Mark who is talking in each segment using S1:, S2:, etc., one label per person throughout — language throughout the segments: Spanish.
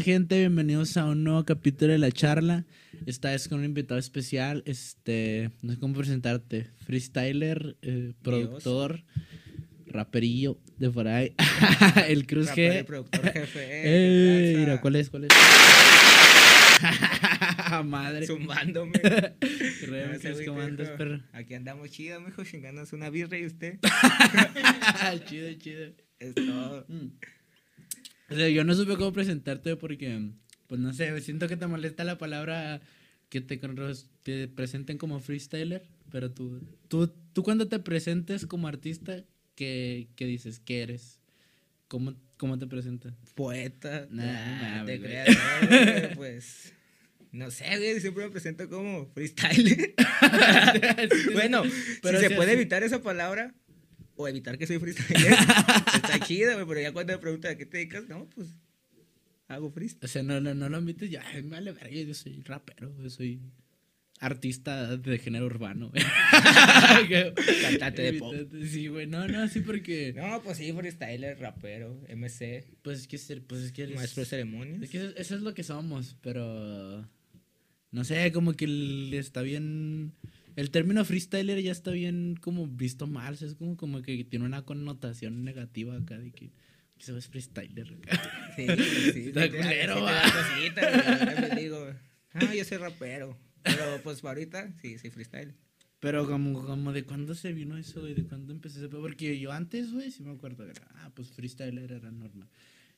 S1: Hey, ¿qué transa, gente? Bienvenidos a un nuevo capítulo de la charla. Esta vez con un invitado especial. Este, no sé cómo presentarte. Freestyler, eh, productor, raperillo de por ahí. el Cruz G.
S2: productor jefe.
S1: Eh,
S2: Eh, ¿qué
S1: mira? ¿cuál es? ¿Cuál es? Madre.
S2: Zumbándome.
S1: Creo
S2: No
S1: andas,
S2: hijo.
S1: perro.
S2: Aquí andamos chido, mijo, chingándonos una birra y usted.
S1: chido, chido.
S2: Es todo.
S1: Mm. O sea, yo no supe cómo presentarte porque, pues no sé, siento que te molesta la palabra que te, te presenten como freestyler, pero tú, tú, tú cuando te presentes como artista, ¿qué, qué dices? ¿Qué eres? ¿Cómo, cómo te presentas?
S2: Poeta.
S1: Nah, no
S2: te creas, no, pues. No sé, güey, siempre me presento como freestyle. bueno,
S1: Pero
S2: si se puede evitar esa palabra o evitar que soy freestyler, está chido, güey, pero ya cuando me preguntan a qué te dedicas, no, pues hago freestyle.
S1: O sea, no, no, no lo admites, ya, me vale verga, yo soy rapero, yo soy artista de género urbano.
S2: Cantante de pop.
S1: Sí, güey, no, no, sí, porque...
S2: No, pues sí, freestyler, rapero, MC,
S1: Pues es que, pues es que eres-
S2: maestro de ceremonias.
S1: Es que eso, eso es lo que somos, pero no sé, como que está bien. El término freestyler ya está bien como visto mal, o sea, es como, como que tiene una connotación negativa acá de que, se es freestyler. acá.
S2: Sí, sí,
S1: Está
S2: sí,
S1: culero,
S2: sí cosita, digo, ah, yo soy rapero. Pero pues ahorita sí, soy freestyle.
S1: Pero como, como de cuándo se vino eso, güey, de cuándo empecé? Porque yo antes, güey, sí me acuerdo era, ah, pues freestyler era normal.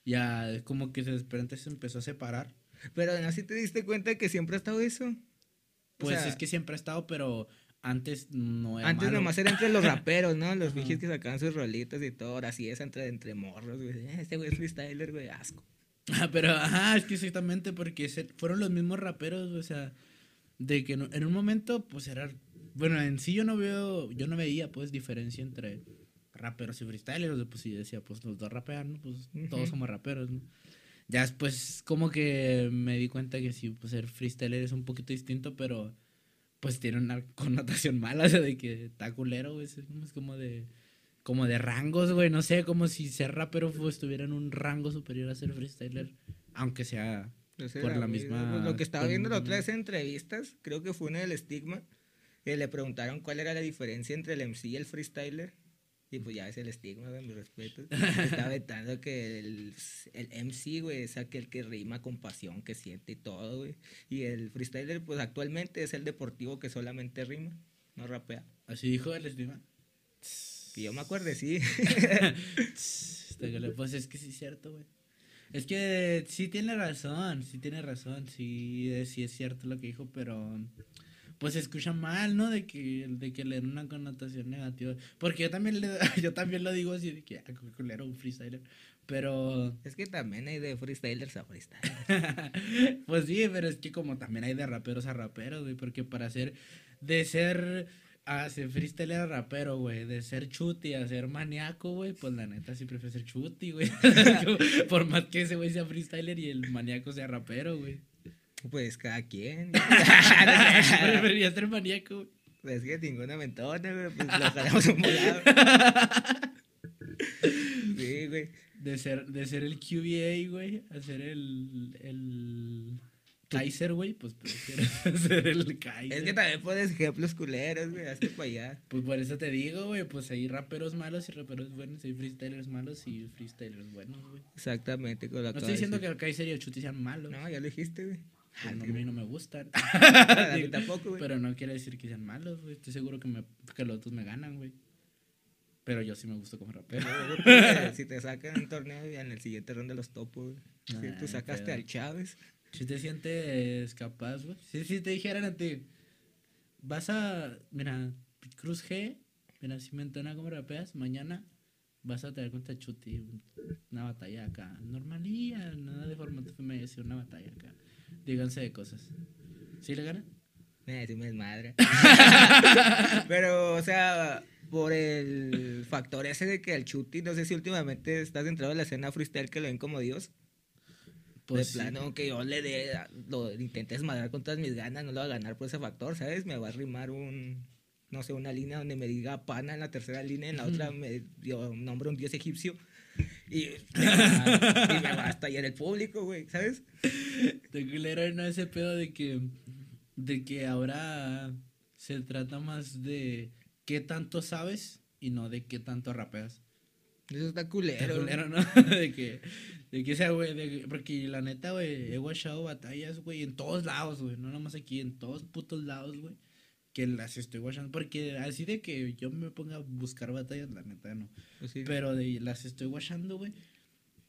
S1: Ya como que de repente se empezó a separar.
S2: Pero no si te diste cuenta que siempre ha estado eso. O
S1: Pues
S2: sea,
S1: es que siempre ha estado, pero antes no era
S2: Antes
S1: malo.
S2: nomás era entre los raperos, ¿no? Los
S1: Ajá.
S2: bichos que sacaban sus rolitas y todo. Ahora sí es entre, entre morros, güey. Este güey es freestyler, güey, asco.
S1: Ah, pero, ajá, es que exactamente porque se- fueron los mismos raperos, o sea, de que no- en un momento, pues era, bueno, en sí yo no veo, yo no veía, pues, diferencia entre raperos y freestylers, pues sí decía, pues los dos rapean, ¿no? Pues todos somos raperos, ¿no? Ya después como que me di cuenta que sí, pues ser freestyler es un poquito distinto, pero pues tiene una connotación mala, o sea, de que está culero, güey, es como- de... Como de rangos, güey, no sé, como si ser rapero pues, estuviera en un rango superior a ser freestyler, aunque sea Por la misma-
S2: pues, lo que estaba viendo la otra vez en entrevistas, creo que fue una del estigma, que le preguntaron cuál era la diferencia entre el MC y el freestyler. Y pues ya es el estigma, de mi respeto. Estaba vetando que el, el MC, güey, es aquel que rima con pasión, que siente y todo, güey. Y el freestyler, pues actualmente es el deportivo que solamente rima, no rapea.
S1: Así dijo el estima.
S2: Que yo me acuerdo, sí.
S1: Pues es que sí es cierto, güey. Es que sí tiene razón, sí tiene razón, sí, sí es cierto lo que dijo, pero pues se escucha mal, ¿no? De que, de que le den una connotación negativa. Porque yo también, le, yo también lo digo así, de que, ah, culero, un freestyler. Pero,
S2: es que también hay de freestylers a freestylers.
S1: pues sí, pero es que como también hay de raperos a raperos, güey, porque para ser, de ser, a ser freestyler a rapero, güey, de ser chuti a ser maníaco, güey, pues la neta sí prefiero ser chuti, güey. Por más que ese güey sea freestyler y el maníaco sea rapero, güey.
S2: Pues cada quien.
S1: Preferiría ser maníaco, güey.
S2: Es que ninguna mentona, güey, pues lo jalamos un lado. Sí, güey.
S1: De ser, de ser el QBA, güey, a ser el, el Kaiser, güey, pues prefiero ser el Kaiser.
S2: Es que también pones ejemplos culeros, güey, hazte para allá.
S1: Pues por eso te digo, güey, pues hay raperos malos y raperos buenos, hay freestylers malos y freestylers buenos, güey.
S2: Exactamente, con lo
S1: No estoy diciendo que el Kaiser y el Chuti sean malos.
S2: No, ya lo dijiste, güey.
S1: Pues no, a mí no me gustan.
S2: A mí tampoco, güey.
S1: Pero no quiere decir que sean malos, güey. Estoy seguro que, me, que los otros me ganan, güey. Pero yo sí me gusto como rapero.
S2: Si te sacan un torneo y en el siguiente ronda los topo, güey. Si
S1: Nah,
S2: tú sacaste
S1: pero-
S2: al Chávez.
S1: Si te sientes capaz, güey. Si, si te dijeran a ti, vas a. Mira, Cruz G, mira, si me entona como rapeas, mañana vas a tener contra Chuti una batalla acá. Normalía, nada de formato FMS, una batalla acá. Díganse de cosas. ¿Sí le ganan?
S2: Eh, sí me desmadre. Pero, o sea, por el factor ese de que el Chuti, no sé si últimamente estás entrado en la escena freestyle que lo ven como Dios.
S1: Pues
S2: de
S1: sí.
S2: plano, que yo le dé, lo intente desmadrar con todas mis ganas, no lo va a ganar por ese factor, ¿sabes? Me va a rimar un, no sé, una línea donde me diga pana en la tercera línea, en la otra me dio nombre un dios egipcio. Y, me va, y me va a estallar el público, güey, ¿sabes?
S1: De culero no ese pedo de que, de que ahora se trata más de qué tanto sabes y no de qué tanto rapeas.
S2: Eso está
S1: Está
S2: culero.
S1: culero, ¿no? de que, de que sea, güey, porque la neta, güey, he guachado batallas, güey, en todos lados, güey, no nomás aquí, en todos putos lados, güey, que las estoy guachando, porque así de que yo me ponga a buscar batallas, la neta, no.
S2: Pues sí.
S1: Pero de, las estoy guachando, güey.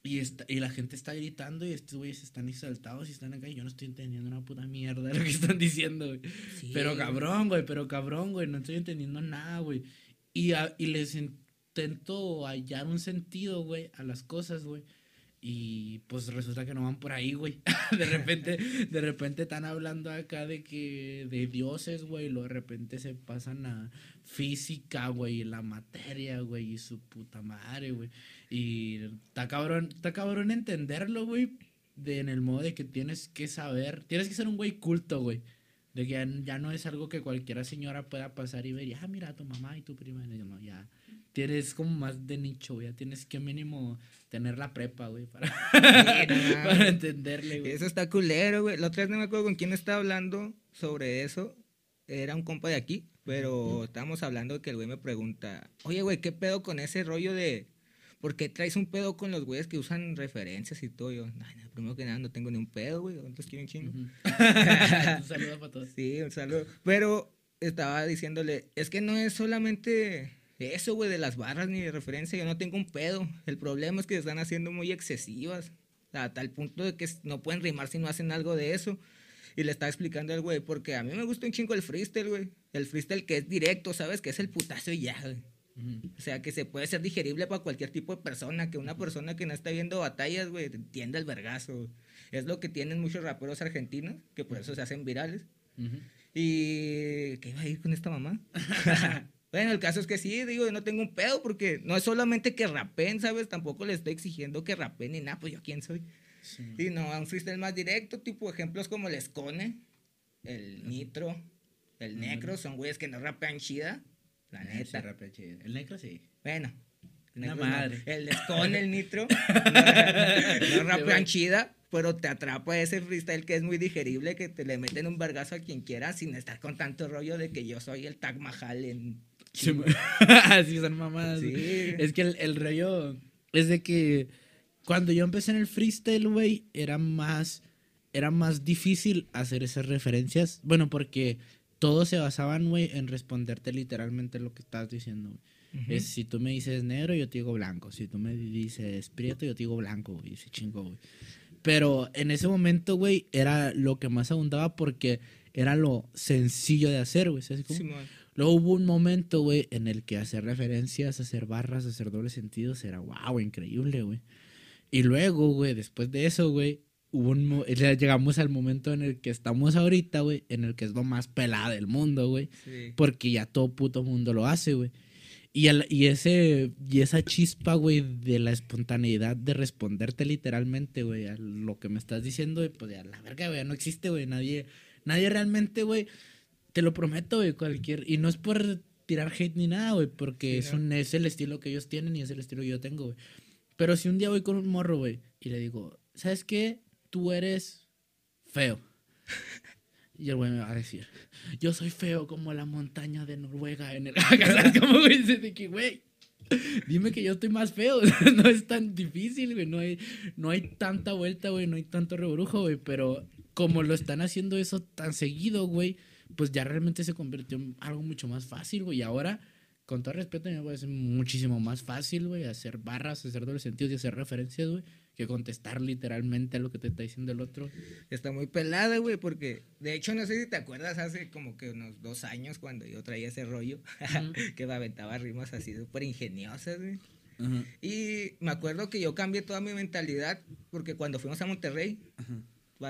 S1: Y, está, y la gente está gritando y estos güeyes están exaltados y están acá y yo no estoy entendiendo una puta mierda de lo que están diciendo, güey.
S2: Sí,
S1: pero cabrón, güey, pero cabrón, güey, no estoy entendiendo nada, güey. Y, a- y les intento hallar un sentido, güey, a las cosas, güey. Y pues resulta que no van por ahí, güey. de repente, de repente están hablando acá de que de dioses, güey, luego de repente se pasan a física, güey, la materia, güey, y su puta madre, güey. Y está cabrón, está cabrón entenderlo, güey, de en el modo de que tienes que saber, tienes que ser un güey culto, güey. De que ya, no es algo que cualquiera señora pueda pasar y ver, ah, mira, tu mamá y tu prima. No, ya. Tienes como más de nicho, güey. Tienes que mínimo tener la prepa, güey, para,
S2: no
S1: para entenderle, güey.
S2: Eso está culero, güey. La otra vez no me acuerdo con quién estaba hablando sobre eso. Era un compa de aquí, pero estábamos hablando que el güey me pregunta, oye, güey, ¿qué pedo con ese rollo de... ¿Por qué traes un pedo con los güeyes que usan referencias y todo? Yo, "Ay, no, primero que nada, no tengo ni un pedo, güey. Los quiero un chingo.
S1: Un saludo para todos.
S2: Sí, un saludo. Pero estaba diciéndole, es que no es solamente eso, güey, de las barras ni de referencia. Yo no tengo un pedo. El problema es que se están haciendo muy excesivas. A tal punto de que no pueden rimar si no hacen algo de eso. Y le estaba explicando al güey, porque a mí me gusta un chingo el freestyle, güey. El freestyle que es directo, ¿sabes? Que es el putazo y ya, güey. O sea, que se puede ser digerible para cualquier tipo de persona, que una persona que no está viendo batallas, güey, entienda el vergazo. Es lo que tienen muchos raperos argentinos, que por eso se hacen virales. Y... ¿Qué iba a ir con esta mamá? bueno, el caso es que sí, digo, no tengo un pedo, porque no es solamente que rapen, ¿sabes? Tampoco le estoy exigiendo que rapen ni nada, pues yo quién soy.
S1: Sí.
S2: Y no, a un freestyle más directo, tipo ejemplos como el Escone, el Nitro, el Necro, son güeyes que no rapean chida, la
S1: Ah,
S2: neta.
S1: sí, rapea chido. El necro sí.
S2: Bueno.
S1: Una
S2: negros no.
S1: madre.
S2: El Escone, el Nitro, no, no rapean chida, pero te atrapa ese freestyle que es muy digerible, que te le meten un vergazo a quien quiera sin estar con tanto rollo de que yo soy el Tag Mahal en...
S1: Sí, sí, son mamadas.
S2: Sí.
S1: Es que el, el rollo es de que cuando yo empecé en el freestyle, güey, era más, era más difícil hacer esas referencias. Bueno, porque todos se basaban, güey, en responderte literalmente lo que estás diciendo, güey. Es, si tú me dices negro, yo te digo blanco. Si tú me dices prieto, yo te digo blanco, güey. Ese chingo, güey. Pero en ese momento, güey, era lo que más abundaba porque era lo sencillo de hacer, güey. ¿Sabes cómo?
S2: Simón.
S1: Luego hubo un momento, güey, en el que hacer referencias, hacer barras, hacer dobles sentidos era wow, increíble, güey. Y luego, güey, después de eso, güey, hubo un llegamos al momento en el que estamos ahorita, güey, en el que es lo más pelada del mundo, güey,
S2: Sí.
S1: porque ya todo puto mundo lo hace, güey. Y, el- y, ese, y esa chispa, güey, de la espontaneidad de responderte literalmente, güey, a lo que me estás diciendo, pues ya la verga, güey, no existe, güey. Nadie, nadie realmente, güey, te lo prometo, güey, cualquier. Y no es por tirar hate ni nada, güey, porque
S2: Sí,
S1: es, un, es el estilo que ellos tienen y es el estilo que yo tengo, güey. Pero si un día voy con un morro, güey, y le digo, ¿sabes qué? Tú eres feo. Y el güey me va a decir, yo soy feo como la montaña de Noruega en el... ¿Sabes cómo, güey? Dice de que, güey, dime que yo estoy más feo. no es tan difícil, güey. No hay, no hay tanta vuelta, güey. No hay tanto rebrujo, güey. Pero como lo están haciendo eso tan seguido, güey, pues ya realmente se convirtió en algo mucho más fácil, güey. Y ahora, con todo respeto, me parece muchísimo más fácil, güey, hacer barras, hacer dobles sentidos y hacer referencias, güey, que contestar literalmente a lo que te está diciendo el otro.
S2: Está muy pelada, güey, porque de hecho no sé si te acuerdas hace como que unos dos años cuando yo traía ese rollo,
S1: Ujú.
S2: que me aventaba rimas así súper ingeniosas, güey. Y me acuerdo que yo cambié toda mi mentalidad porque cuando fuimos a Monterrey,
S1: Ajá.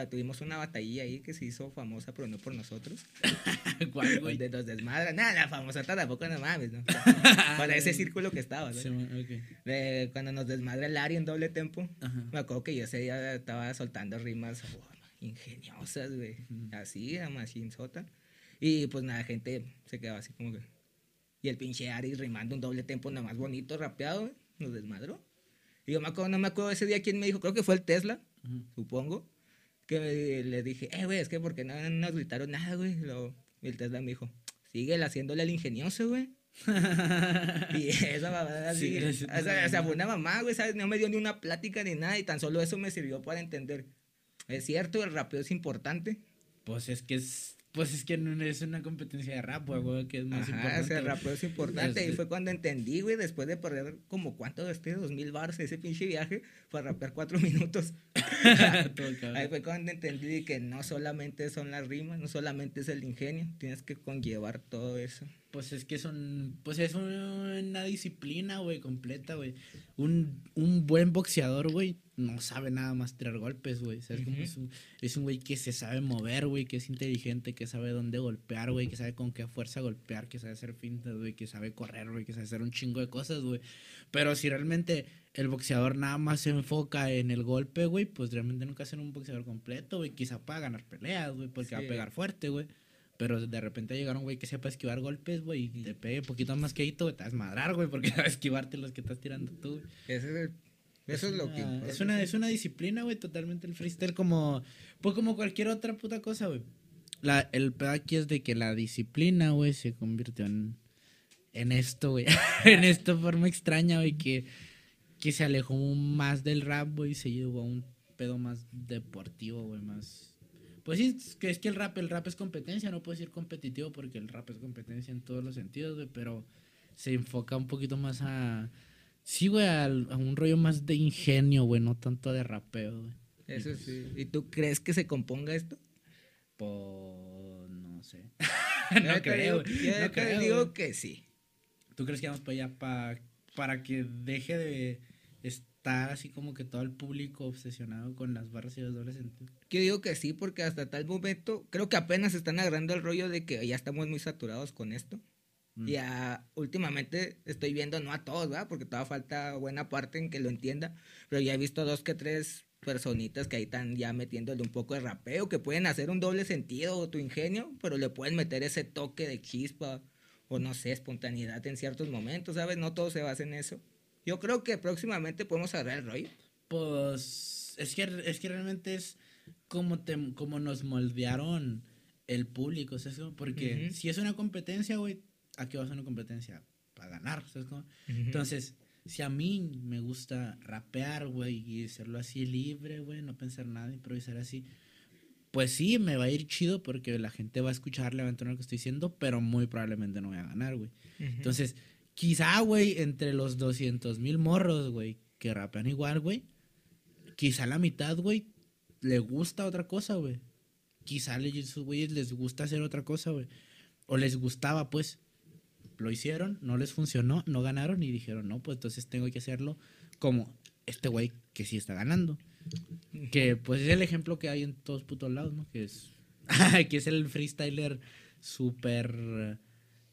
S2: Tuvimos una batalla ahí que se hizo famosa, pero no por nosotros.
S1: ¿Cuál, güey?
S2: Donde nos desmadran. Nada, la famosa tampoco no mames, ¿no? Para ese círculo que estaba, ¿no?
S1: Sí, man, ok.
S2: De cuando nos desmadra el Ari en doble tempo.
S1: Ajá.
S2: Me acuerdo que yo ese día estaba soltando rimas oh, ingeniosas, güey. Así, a Machine Sota. Y pues nada, gente se quedaba así como que. Y el pinche Ari rimando un doble tempo nada más bonito, rapeado, güey, nos desmadró. Y yo me acuerdo, no me acuerdo ese día quién me dijo, creo que fue el Tesla,
S1: Ujú.
S2: supongo, que me- le dije, eh, güey, es que porque no nos gritaron nada, güey. El Tesla me dijo, sigue haciéndole al ingenioso, güey. Y esa mamada
S1: Sí,
S2: o
S1: es-
S2: sea, o sea, fue una mamá, güey, ¿sabes? No me dio ni una plática ni nada y tan solo eso me sirvió para entender. Es cierto, el rapeo es importante.
S1: Pues es que es. Pues es que no es una competencia de rap, güey, que es más
S2: Ajá,
S1: importante. güey.
S2: rapeo es importante. Y
S1: Este-
S2: fue cuando entendí, güey, después de perder como cuánto este dos mil bars ese pinche viaje, fue rapear cuatro minutos. Ahí fue cuando entendí que no solamente son las rimas, no solamente es el ingenio, tienes que conllevar todo eso.
S1: Pues es que son, pues es una disciplina, güey, completa, güey. Un, un buen boxeador, güey, no sabe nada más tirar golpes, güey. ¿Sabes cómo
S2: Ujú.
S1: es un, es un güey que se sabe mover, güey, que es inteligente, que sabe dónde golpear, güey, que sabe con qué fuerza golpear, que sabe hacer fintas, güey, que sabe correr, güey, que sabe hacer un chingo de cosas, güey. Pero si realmente el boxeador nada más se enfoca en el golpe, güey, pues realmente nunca será un boxeador completo, güey. Quizá para ganar peleas, güey, porque va a pegar fuerte, güey. Pero de repente llegar un güey que sepa esquivar golpes, güey, y te pegue poquito más que te vas a desmadrar, güey, porque sabe esquivarte los que estás tirando tú.
S2: Ese es el- eso es, lo que
S1: una-. Es una, es una disciplina, güey, totalmente el freestyle como... Pues como cualquier otra puta cosa, güey. La, el pedo aquí es de que la disciplina, güey, se convirtió en... En esto, güey. en esta forma extraña, güey, que... Que se alejó más del rap, güey, y se llevó a un pedo más deportivo, güey, más... Pues sí, es que, es que el rap, el rap es competencia, no puedo decir competitivo porque el rap es competencia en todos los sentidos, güey, pero se enfoca un poquito más a... Sí, güey, a, un rollo más de ingenio, güey, no tanto de rapeo, güey.
S2: Eso sí. ¿Y tú crees que se componga esto?
S1: Pues no sé. No creo,
S2: digo-
S1: No creo,
S2: digo que sí.
S1: ¿Tú crees que vamos para allá pa- para que deje de estar así como que todo el público obsesionado con las barras y los dobles sentidos?
S2: Yo digo que sí, porque hasta tal momento creo que apenas están agarrando el rollo de que ya estamos muy saturados con esto.
S1: Mm.
S2: Ya últimamente estoy viendo, no a todos, ¿verdad? Porque todavía falta buena parte en que lo entienda, pero ya he visto dos que tres personitas que ahí están ya metiéndole un poco de rapeo, que pueden hacer un doble sentido o tu ingenio, pero le pueden meter ese toque de chispa o no sé, espontaneidad en ciertos momentos, ¿sabes? No todo se basa en eso. Yo creo que próximamente podemos agarrar el rollo.
S1: Pues es que, es que realmente es como, te, como nos moldearon el público, ¿sabes? Porque si es una competencia, güey, ¿a qué va a una competencia? Para ganar, ¿sabes? cómo? Entonces, si a mí me gusta rapear, güey, y hacerlo así libre, güey, no pensar nada, improvisar así, pues sí, me va a ir chido porque la gente va a escuchar, le va a entender lo que estoy diciendo, pero muy probablemente no voy a ganar, güey. Entonces, quizá, güey, entre los 200 mil morros, güey, que rapean igual, güey, quizá la mitad, güey, le gusta otra cosa, güey. Quizá le- esos güeyes les gusta hacer otra cosa, güey. O les gustaba, pues. Lo hicieron, no les funcionó, no ganaron y dijeron, no, pues entonces tengo que hacerlo como este güey que sí está ganando. Que pues es el ejemplo que hay en todos putos lados, ¿no? Que es, que es el freestyler súper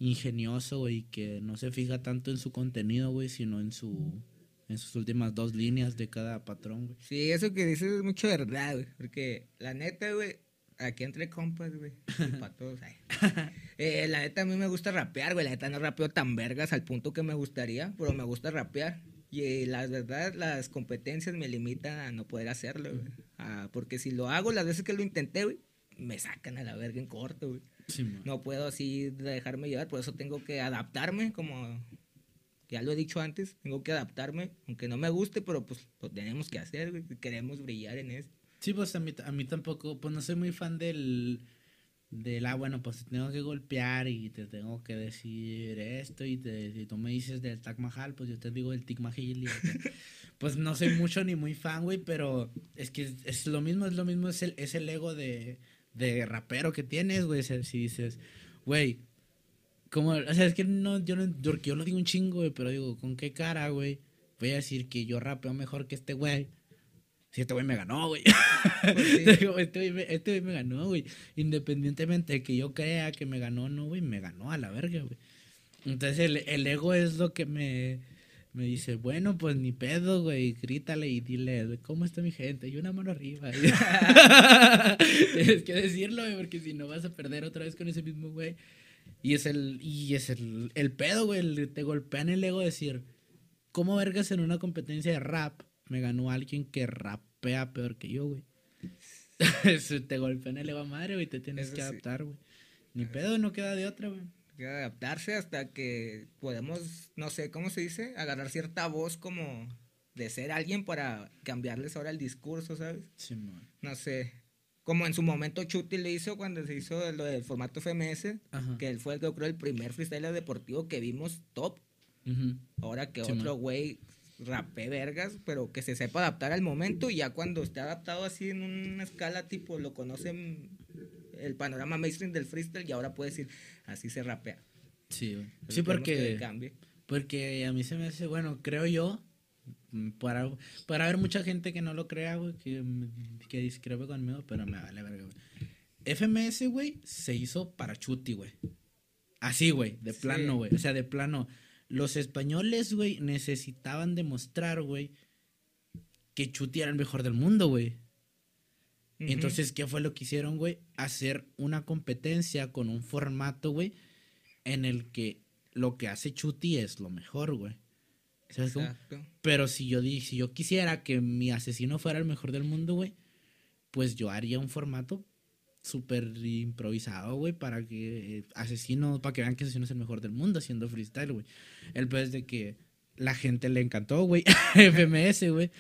S1: ingenioso, güey, que no se fija tanto en su contenido, güey, sino en su en sus últimas dos líneas de cada patrón, güey.
S2: Sí, eso que dices es mucho verdad, güey. Porque la neta, güey, aquí entre compas, güey. Para todos, ay. Eh, la neta, a mí me gusta rapear, güey. La neta no rapeo tan vergas al punto que me gustaría, pero me gusta rapear. Y eh, la verdad, las competencias me limitan a no poder hacerlo, güey. Ah, porque si lo hago, las veces que lo intenté, güey, me sacan a la verga en corto, güey.
S1: Sí.
S2: No puedo así dejarme llevar, por eso tengo que adaptarme, como ya lo he dicho antes, tengo que adaptarme, aunque no me guste, pero pues lo tenemos que hacer, queremos brillar en eso.
S1: Sí, pues a mí, a mí tampoco, pues no soy muy fan del, del, ah, bueno, pues te tengo que golpear y te tengo que decir esto y te, si tú me dices del Taj Mahal, pues yo te digo del Taj Mahal y pues no soy mucho ni muy fan, güey, pero es que es, es lo mismo, es lo mismo, es el, es el ego de, de rapero que tienes, güey, si dices, güey, como, o sea, es que no, yo no, yo, yo lo digo un chingo, güey, pero digo, ¿con qué cara, güey? Voy a decir que yo rapeo mejor que este güey. Si este güey me ganó, güey.
S2: Pues sí.
S1: Este güey me, este güey me ganó, güey. Independientemente de que yo crea que me ganó o no, güey, me ganó a la verga, güey. Entonces el, el ego es lo que me, me dice, bueno, pues ni pedo, güey, grítale y dile, ¿cómo está mi gente? Y una mano arriba. Tienes que decirlo, güey, porque si no vas a perder otra vez con ese mismo güey. Y es el, y es el, el pedo, güey, el- te golpean el ego decir, ¿cómo vergas en una competencia de rap me ganó alguien que rapea peor que yo, güey? Te golpean el ego madre, güey, te tienes
S2: Eso
S1: que
S2: sí.
S1: adaptar, güey. Ni pedo, no queda de otra, güey.
S2: Que adaptarse hasta que podemos, no sé, ¿cómo se dice? Agarrar cierta voz como de ser alguien para cambiarles ahora el discurso, ¿sabes?
S1: Simón.
S2: No sé. Como en su momento Chuti le hizo cuando se hizo lo del formato FMS,
S1: Ajá.
S2: que él fue, yo creo, el primer freestyler deportivo que vimos top.
S1: Ujú.
S2: Ahora que
S1: Sí,
S2: otro
S1: man.
S2: güey rapé vergas, pero que se sepa adaptar al momento y ya cuando esté adaptado así en una escala tipo lo conocen el panorama mainstream del freestyle y ahora puede decir así se rapea.
S1: Sí, güey. Sí, porque, porque a mí se me hace, bueno, creo yo, mm, para, para haber mucha gente que no lo crea, güey, que, mm, que discrepe conmigo, pero me vale verga, güey. FMS, güey, se hizo para Chuti, güey. Así, güey, de
S2: Sí.
S1: plano, güey. O sea, de plano. Los españoles, güey, necesitaban demostrar, güey, que Chuti era el mejor del mundo, güey. Entonces, ¿qué fue lo que hicieron, güey? Hacer una competencia con un formato, güey, en el que lo que hace Chuti es lo mejor, güey. ¿Sabes cómo? Pero si yo, di- si yo quisiera que mi asesino fuera el mejor del mundo, güey, pues yo haría un formato súper improvisado, güey, para que eh, asesino, para que vean que asesino es el mejor del mundo haciendo freestyle, güey. El peor es de que la gente le encantó, güey, FMS, güey,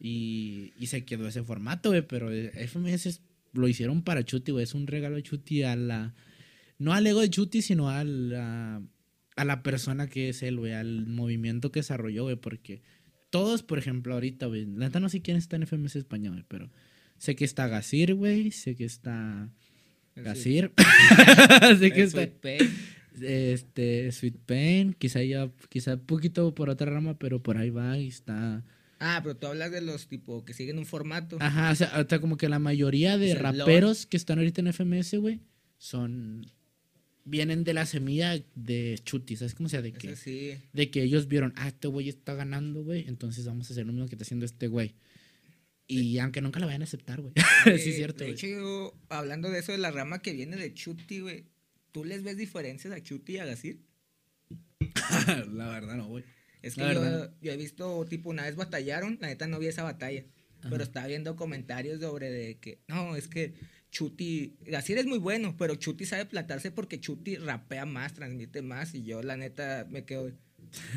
S1: y, y se quedó ese formato, güey, pero FMS es- lo hicieron para Chuti, güey, es un regalo de Chuti a la, no al ego de Chuti, sino a la, a la persona que es él, güey, al movimiento que desarrolló, güey, porque todos, por ejemplo, ahorita, güey, la neta no sé quién está en FMS español, güey, pero sé que está Gasir, güey, sé que está Gasir, sé que está
S2: Sweet Pain.
S1: este Sweet Pain, quizá ya, quizá poquito por otra rama, pero por ahí va y está.
S2: Ah, pero tú hablas de los tipo que siguen un formato.
S1: Ajá, o sea, o sea, como que la mayoría de raperos que están ahorita en FMS, güey, son vienen de la semilla de Chuti, ¿sabes cómo sea? De que
S2: sí.
S1: de que ellos vieron, ah, este güey está ganando, güey, entonces vamos a hacer lo mismo que está haciendo este güey. Y aunque nunca lo vayan a aceptar, güey. sí, es cierto,
S2: De hecho, yo, hablando de eso de la rama que viene de Chuti, güey, ¿tú les ves diferencias a Chuti y a Gasir?
S1: la verdad no, güey.
S2: Es que yo, yo he visto, tipo, una vez batallaron, la neta no vi esa batalla,
S1: Ajá.
S2: pero estaba viendo comentarios sobre de que, no, es que Chuti, Gasir es muy bueno, pero Chuti sabe plantarse porque Chuti rapea más, transmite más, y yo, la neta, me quedo,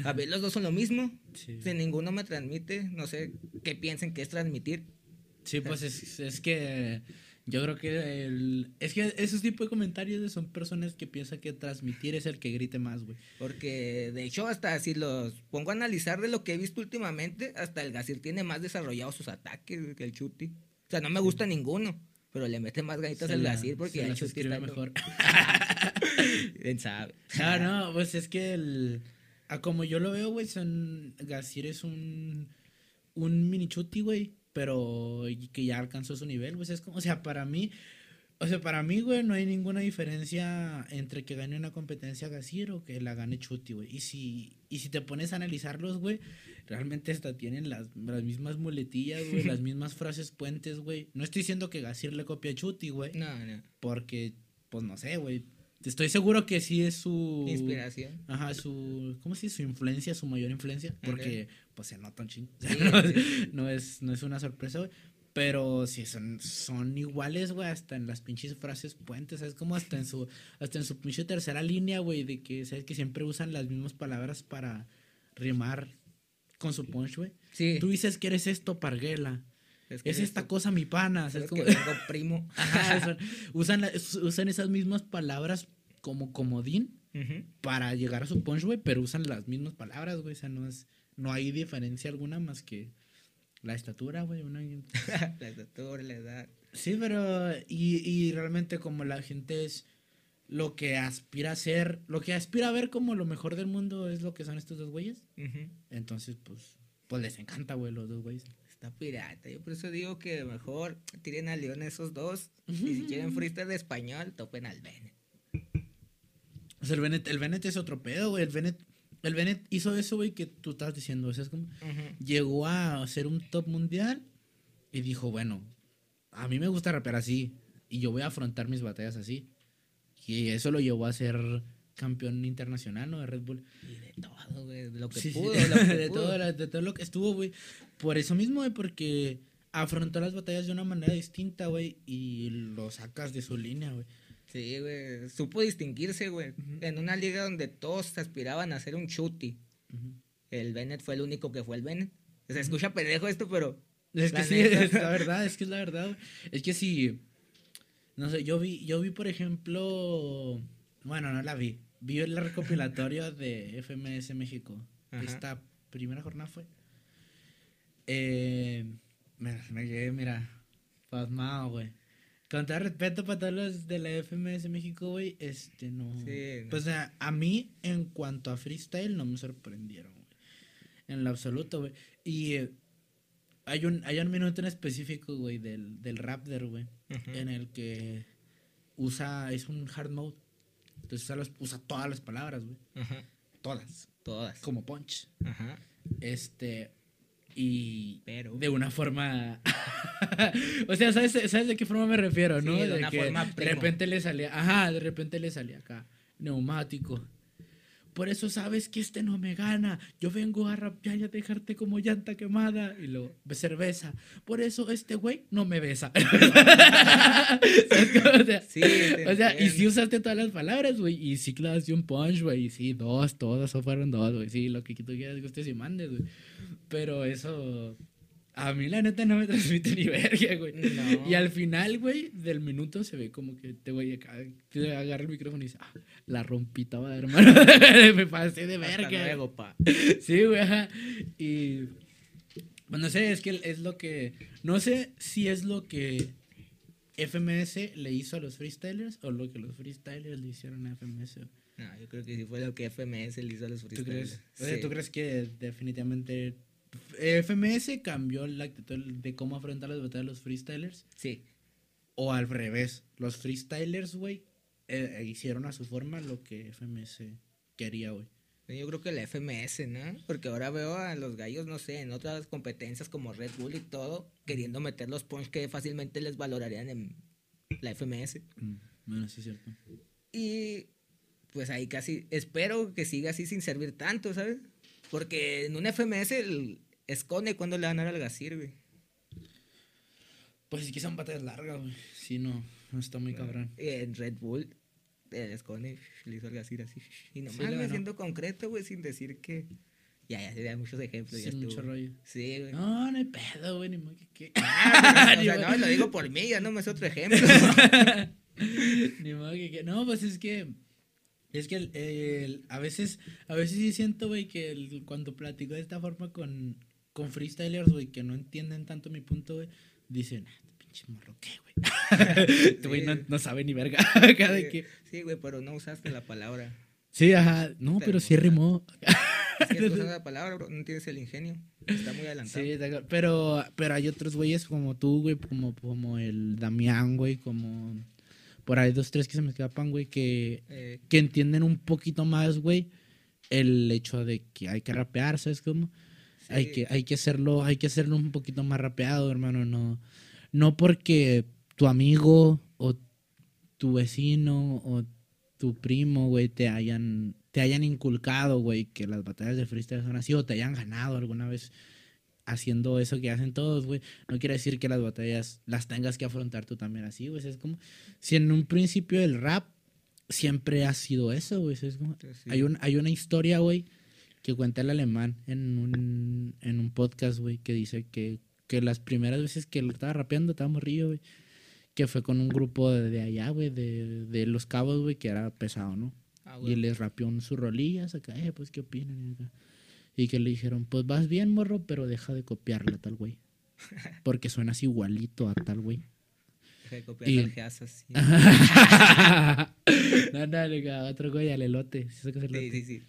S2: a ver, los dos son lo mismo,
S1: Sí.
S2: si ninguno me transmite, no sé qué piensen que es transmitir.
S1: Sí, pues es, es que yo creo que el, es que esos tipos de comentarios son personas que piensan que transmitir es el que grite más, güey.
S2: Porque de hecho hasta si los pongo a analizar de lo que he visto últimamente, hasta el Gasir tiene más desarrollados sus ataques que el Chuti. O sea, no me gusta ninguno, pero le mete más ganitas al Gasir porque el Chuti está
S1: mejor.
S2: ¿Quién sabe?
S1: No, no, pues es que el, a como yo lo veo, güey, son, Gasir es un, un mini chuti, güey, pero que ya alcanzó su nivel, pues es como, o sea, para mí, o sea, para mí, güey, no hay ninguna diferencia entre que gane una competencia Gasir o que la gane Chuti, güey. Y si, y si te pones a analizarlos, güey, realmente hasta tienen las, las mismas muletillas, güey, las mismas frases puentes, güey. No estoy diciendo que Gasir le copia a Chuti, güey,
S2: No, no.
S1: porque, pues no sé, güey. Estoy seguro que sí es su...
S2: Inspiración.
S1: Ajá, su. ¿Cómo se dice? Su influencia, su mayor influencia. Porque, pues se nota un chingo.
S2: Sí,
S1: no,
S2: sí.
S1: no es, no es una sorpresa, güey. Pero sí, son, son iguales, güey, hasta en las pinches frases puentes, ¿sabes? Como hasta en su, hasta en su pinche tercera línea, güey, de que, ¿sabes? Que siempre usan las mismas palabras para rimar con su punch, güey.
S2: Sí.
S1: Tú dices que eres esto, Parguela.
S2: Es, que
S1: Es esta cosa, mi pana.
S2: Es
S1: Como-
S2: vengo primo.
S1: Ajá, usan, la- usan esas mismas palabras como comodín para llegar a su punch, güey, pero usan las mismas palabras, güey. O sea, no es, no hay diferencia alguna más que la estatura, güey. una-
S2: la estatura, la edad.
S1: Sí, pero. Y, y realmente, como la gente es lo que aspira a ser, lo que aspira a ver como lo mejor del mundo es lo que son estos dos güeyes. Entonces, pues, pues les encanta, güey, los dos güeyes.
S2: Está pirata. Yo por eso digo que mejor tiren al León esos dos. Y si quieren freestyle de español, topen al Bennett.
S1: O sea, el Bennett, el Bennett es otro pedo, güey. El Bennett, el Bennett hizo eso, güey, que tú estabas diciendo. O sea, es como. Llegó a ser un top mundial y dijo, bueno, a mí me gusta rapear así y yo voy a afrontar mis batallas así. Y eso lo llevó a ser campeón internacional, ¿no? De Red Bull.
S2: Y de todo, güey. De lo que
S1: Sí,
S2: pudo.
S1: de,
S2: lo que
S1: de
S2: pudo.
S1: todo, de todo lo que estuvo, güey. Por eso mismo, güey, porque afrontó las batallas de una manera distinta, güey, y lo sacas de su línea, güey.
S2: Sí, güey. Supo distinguirse, güey. En una liga donde todos aspiraban a ser un chuti. El Bennett fue el único que fue el Bennett. Se escucha pendejo esto, pero.
S1: Es que
S2: La
S1: sí,
S2: neta.
S1: es la verdad, es que es la verdad, güey. Es que sí, no sé, yo vi, yo vi, por ejemplo, bueno, no la vi, vi el recopilatorio de FMS México.
S2: Ajá.
S1: Esta primera jornada fue. Eh, me, me quedé, mira, pasmado, güey. Con todo respeto para todos los de la FMS México, güey, este, no.
S2: Sí, no.
S1: Pues sea, a mí, en cuanto a freestyle, no me sorprendieron, güey. En lo absoluto, güey. Y eh, hay un, hay un minuto en específico, güey, del, del Raptor, güey, en el que usa, es un hard mode. Entonces usa, los- usa todas las palabras, güey.
S2: Ajá.
S1: Todas.
S2: Todas.
S1: Como punch.
S2: Ajá.
S1: Este. Y.
S2: Pero.
S1: De una forma. o sea, ¿sabes, ¿sabes de qué forma me refiero,
S2: Sí,
S1: no?
S2: de una
S1: que
S2: forma
S1: de
S2: primo.
S1: repente le salía. Ajá, de repente le salía acá. Neumático. Por eso sabes que este no me gana. Yo vengo a rapear y a dejarte como llanta quemada. Y lo cerveza. Por eso este güey no me besa. O sea,
S2: Sí,
S1: o sea, y sí usaste todas las palabras, güey. Y sí clavaste un punch, güey. Y sí, dos, todas, fueron dos, güey. Sí, lo que tú quieras, gustes y mandes, güey. Pero eso. A mí, la neta, no me transmite ni verga, güey.
S2: No.
S1: Y al final, güey, del minuto se ve como que te voy acá. Te agarra el micrófono y dice, ah, la rompí toda, hermano. me pasé de
S2: Hasta
S1: verga.
S2: luego, pa.
S1: Sí, güey, ajá. Y. Pues no sé, es que es lo que. No sé si es lo que FMS le hizo a los freestylers o lo que los freestylers le hicieron a FMS.
S2: No, yo creo que sí fue lo que FMS le hizo a los
S1: ¿Tú
S2: freestylers.
S1: O sea. ¿tú crees que definitivamente FMS cambió la actitud de cómo afrontar las batallas de los freestylers?
S2: Sí.
S1: O al revés, los freestylers, güey, eh, hicieron a su forma lo que FMS quería, güey.
S2: Yo creo que la FMS, ¿no? Porque ahora veo a los gallos, no sé, en otras competencias como Red Bull y todo, queriendo meter los punch que fácilmente les valorarían en la FMS.
S1: Mm, Bueno, sí es cierto.
S2: Y pues ahí casi, espero que siga así sin servir tanto, ¿sabes? Porque en un FMS el esconde cuando le van a dar al Gasir, güey.
S1: Pues es que son batallas largas, güey. Sí, no, no está muy cabrón.
S2: En Red Bull, el esconde le hizo al Gasir así. Y nomás
S1: Sí,
S2: me
S1: ganó.
S2: siento concreto, güey, sin decir que. Ya, ya se dan muchos ejemplos. ya
S1: Sin mucho
S2: estuvo.
S1: rollo.
S2: Sí, güey.
S1: No, no hay pedo, güey, ni modo que qué.
S2: Ah, o
S1: Ni
S2: sea, no, lo digo por mí, ya no me es otro ejemplo.
S1: Ni modo que qué. No, pues es que. Es que el, el- a veces, a veces sí siento, güey, que el- cuando platico de esta forma con, con freestylers, güey, que no entienden tanto mi punto, güey, dicen, ah, este pinche morro, ¿qué, güey? Este güey no,
S2: Sí.
S1: no sabe ni verga. Acá de que-
S2: Sí, güey, pero no usaste la palabra.
S1: Sí, ajá. No,
S2: Pero,
S1: pero sí rimó.
S2: Si es usar la palabra, bro, no tienes el ingenio. Está muy adelantado.
S1: Sí, pero, pero hay otros güeyes como tú, güey, como, como el Damián, güey, como... Por ahí dos, tres que se me escapan, güey, que,
S2: Eh,
S1: que entienden un poquito más, güey, el hecho de que hay que rapear, ¿sabes cómo?
S2: sí,
S1: Hay que, hay que hacerlo, hay que hacerlo un poquito más rapeado, hermano, no, no porque tu amigo o tu vecino o tu primo, güey, te hayan, te hayan inculcado, güey, que las batallas de freestyle son así o te hayan ganado alguna vez haciendo eso que hacen todos, güey. No quiere decir que las batallas las tengas que afrontar tú también así, güey. Es como si en un principio el rap siempre ha sido eso, güey. Es como,
S2: sí.
S1: hay, un, hay una historia, güey, que cuenta el alemán en un, en un podcast, güey, que dice que, que las primeras veces que lo estaba rapeando, estaba morrillo, güey, que fue con un grupo de, de allá, güey, de, de Los Cabos, güey, que era pesado, ¿no?
S2: Ah,
S1: Y les rapeó en sus rolillas acá, eh, pues, ¿qué opinan? Y acá. Y que le dijeron, pues vas bien, morro, pero deja de copiarla a tal güey. Porque suenas igualito a tal güey.
S2: Deja de copiar
S1: y-
S2: al Geas así.
S1: no, no, otro güey al elote. ¿sí
S2: Sí,
S1: elote?
S2: sí, sí.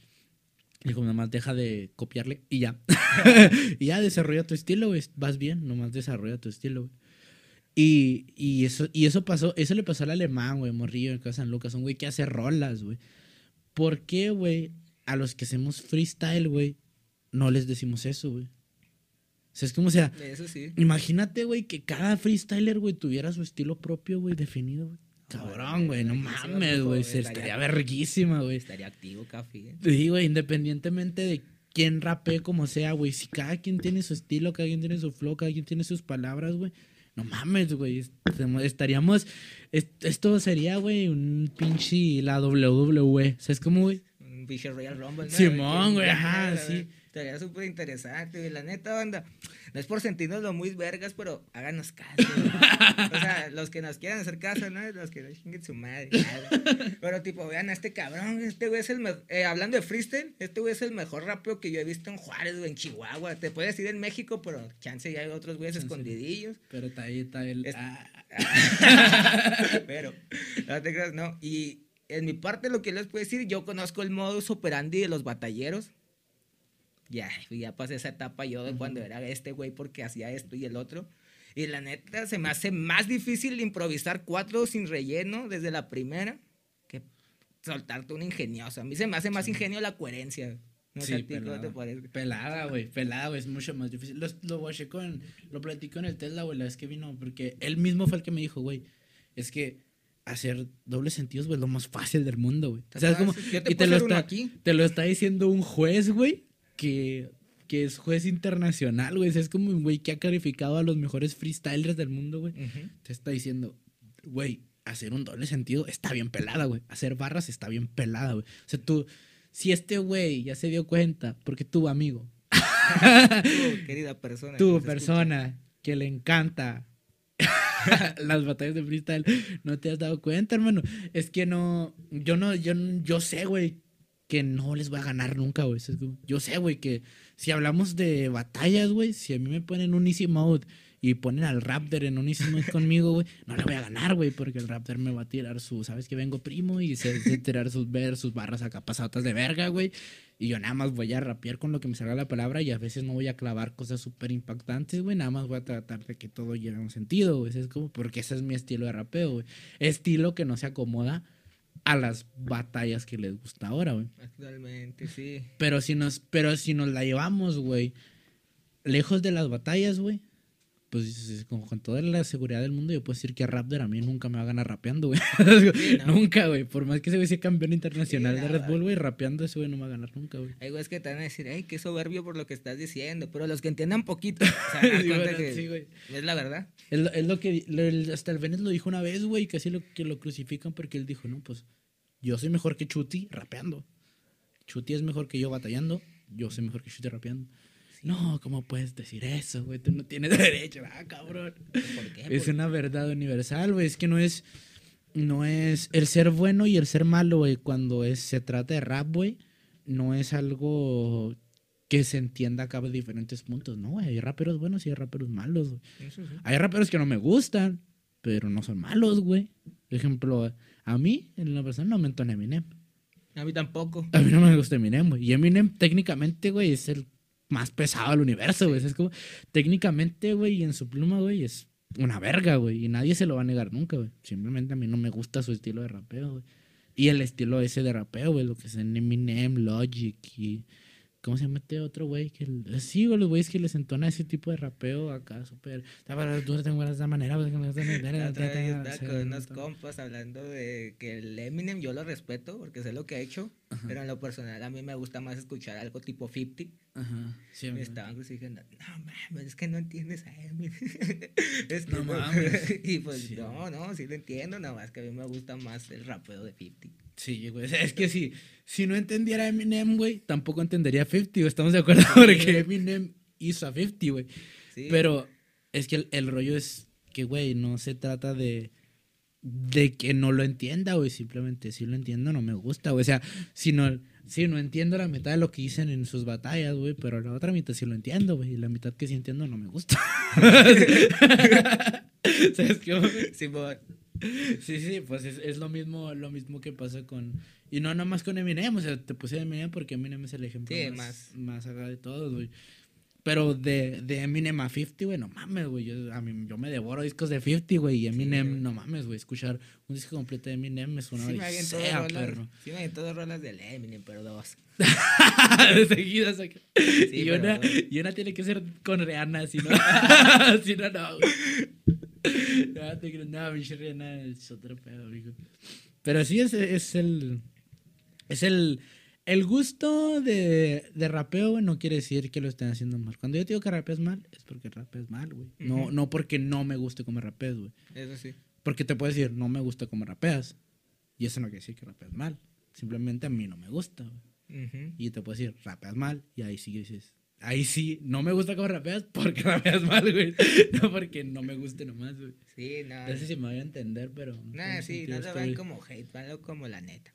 S1: Dijo, nomás deja de copiarle y ya. y ya desarrolla tu estilo, güey. Vas bien, nomás desarrolla tu estilo, güey. Y, y eso, y eso pasó, eso le pasó al alemán, güey, morrillo en casa de San Lucas, un güey que hace rolas, güey. ¿Por qué, güey, a los que hacemos freestyle, güey, no les decimos eso, güey? O sea, es como, o sea,
S2: Eso sí.
S1: imagínate, güey, que cada freestyler, güey, tuviera su estilo propio, güey, definido, güey. Cabrón, güey, no mames, güey. Se estaría verguísima, güey.
S2: Estaría activo, café.
S1: Sí, güey, independientemente de quién rapee como sea, güey. Si cada quien tiene su estilo, cada quien tiene su flow, cada quien tiene sus palabras, güey. No mames, güey. est- Estaríamos. est- Esto sería, güey, un pinche. La WWE. ¿Sabes cómo, güey?
S2: Un pinche Royal Rumble, ¿no?
S1: Simón, güey, ajá, sí.
S2: Estaría súper interesante, güey. La neta, banda. No es por sentirnos lo muy vergas, pero háganos caso. o sea, los que nos quieran hacer caso, ¿no? Los que no chinguen su madre. pero, tipo, vean a este cabrón. Este güey es el mejor. hablando de freestyle, este güey es el mejor rapeo que yo he visto en Juárez, güey, en Chihuahua. Te puedes decir en México, pero chance ya hay otros güeyes escondidillos.
S1: Pero está ahí, está el.
S2: Es-
S1: ah,
S2: Pero, no te creas, no. Y en mi parte, lo que les puedo decir, yo conozco el modus operandi de los batalleros. Ya, ya pasé esa etapa yo de cuando era este güey porque hacía esto y el otro. Y la neta, se me hace más difícil improvisar cuatro sin relleno desde la primera que soltarte un ingenioso. A mí se me hace más ingenio la coherencia. No sé
S1: Sí,
S2: a ti cómo
S1: pelada.
S2: te parece.
S1: Pelada, güey. Pelada, güey. Es mucho más difícil. Lo, lo con. Lo platico en el Tesla, güey, la vez que vino. Porque él mismo fue el que me dijo, güey. Es que hacer dobles sentidos, güey, es lo más fácil del mundo, güey. O sea, es como.
S2: Te
S1: y
S2: puedo
S1: lo está,
S2: aquí.
S1: te lo está diciendo un juez, güey, que, que es juez internacional, güey. Es como un güey que ha calificado a los mejores freestylers del mundo, güey. Te está diciendo, güey, hacer un doble sentido está bien pelada, güey. Hacer barras está bien pelada, güey. O sea, tú, si este güey ya se dio cuenta, porque tu amigo,
S2: Tú, querida persona. que
S1: tu
S2: escucha.
S1: persona que le encanta las batallas de freestyle, no te has dado cuenta, hermano. Es que no, yo no, yo, yo sé, güey, que no les voy a ganar nunca, güey. Yo sé, güey, que si hablamos de batallas, güey, si a mí me ponen un easy mode y ponen al Raptor en un easy mode conmigo, güey, no le voy a ganar, güey, porque el Raptor me va a tirar su, ¿sabes que vengo primo? Y se se tirar sus, ver, sus barras acá pasadas de verga, güey. Y yo nada más voy a rapear con lo que me salga la palabra y a veces no voy a clavar cosas súper impactantes, güey. Nada más voy a tratar de que todo lleve un sentido, güey. Es como porque ese es mi estilo de rapeo, güey. Estilo que no se acomoda a las batallas que les gusta ahora, güey.
S2: Actualmente, sí.
S1: Pero si nos, pero si nos la llevamos, güey, lejos de las batallas, güey, pues con toda la seguridad del mundo, yo puedo decir que Raptor a mí nunca me va a ganar rapeando, güey.
S2: Sí, ¿no?
S1: Nunca, güey. Por más que ese güey sea campeón internacional
S2: Sí,
S1: de Red Bull, güey, rapeando ese güey no me va a ganar nunca, güey.
S2: Hay güeyes que te van a decir, ay, qué soberbio por lo que estás diciendo. Pero los que entiendan poquito, se a
S1: Sí, bueno,
S2: que
S1: sí, güey.
S2: es la verdad.
S1: Es lo, es lo que lo- el- hasta el Venice lo dijo una vez, güey, casi lo que lo crucifican porque él dijo, no, pues yo soy mejor que Chuti rapeando. Chuti es mejor que yo batallando, yo soy mejor que Chuti rapeando. No, ¿cómo puedes decir eso, güey? Tú no tienes derecho, ah, cabrón.
S2: ¿Por qué?
S1: Es una verdad universal, güey. Es que no es. No es. El ser bueno y el ser malo, güey, cuando es, se trata de rap, güey, no es algo que se entienda acá de diferentes puntos. No, güey. Hay raperos buenos y hay raperos malos, güey.
S2: Sí.
S1: Hay raperos que no me gustan, pero no son malos, güey. Por ejemplo, a mí, en la persona, no me entona Eminem.
S2: A mí tampoco.
S1: A mí no me gusta Eminem, güey. Y Eminem, técnicamente, güey, es el más pesado del universo, güey. Es como, técnicamente, güey, y en su pluma, güey, es una verga, güey. Y nadie se lo va a negar nunca, güey. Simplemente a mí no me gusta su estilo de rapeo, güey. Y el estilo ese de rapeo, güey, lo que es en Eminem, Logic y... ¿Cómo se llama este otro güey? Que el- sí, güey, los güeyes que les entona ese tipo de rapeo acá, súper... Tú tengo de esa manera,
S2: estaba con unos compas hablando de que el Eminem yo lo respeto porque sé lo que ha hecho, pero en lo personal a mí me gusta más escuchar algo tipo 50.
S1: Ajá, sí,
S2: Me estaban diciendo, no mames, es que no entiendes a Eminem. es que
S1: No mames.
S2: y pues
S1: Sí.
S2: no, no, sí lo entiendo, nada más que a mí me gusta más el rapeo de 50.
S1: Sí, güey. Es que si, si no entendiera Eminem, güey, tampoco entendería 50, güey. Estamos de acuerdo porque Eminem hizo a 50, güey.
S2: Sí.
S1: Pero es que el, el rollo es que, güey, no se trata de, de que no lo entienda, güey. Simplemente si lo entiendo, no me gusta, güey. O sea, si no, si no entiendo la mitad de lo que dicen en sus batallas, güey, pero la otra mitad sí lo entiendo, güey. Y la mitad que sí entiendo no me gusta. ¿Sabes qué?
S2: Simón.
S1: Sí, sí, pues es, es lo mismo lo mismo que pasa con... Y no nomás con Eminem, o sea, te puse Eminem porque Eminem es el ejemplo
S2: Sí,
S1: más,
S2: más.
S1: acá de todos, güey. Pero de, de Eminem a 50, güey, no mames, güey. Yo, a mí, yo me devoro discos de 50, güey. Y Eminem,
S2: güey.
S1: no mames, güey. Escuchar un disco completo de Eminem es una
S2: Sí me dos
S1: odisea,
S2: rolas,
S1: perro.
S2: sí me dos rolas del Eminem, pero dos.
S1: de seguida saca. y, una, y una tiene que ser con Rihanna, si no, si no, no. güey. no, te creo, no, pinche Rihanna es otro pedo, amigo. Pero sí es, es el. Es el. El gusto de, de rapeo, güey, no quiere decir que lo estén haciendo mal. Cuando yo te digo que rapeas mal, es porque rapeas mal, güey. No,
S2: Ujú.
S1: no porque no me guste como rapeas, güey.
S2: Eso sí.
S1: Porque te puedo decir, no me gusta como rapeas. Y eso no quiere decir que rapeas mal. Simplemente a mí no me gusta, güey.
S2: Ujú.
S1: Y te puedo decir, rapeas mal. Y ahí sí dices, ahí sí, no me gusta como rapeas porque rapeas mal, güey. No porque no me guste nomás, güey.
S2: Sí, no.
S1: No sé si me voy a entender, pero.
S2: Nah, sí, no lo ven como hate, vanlo como la neta.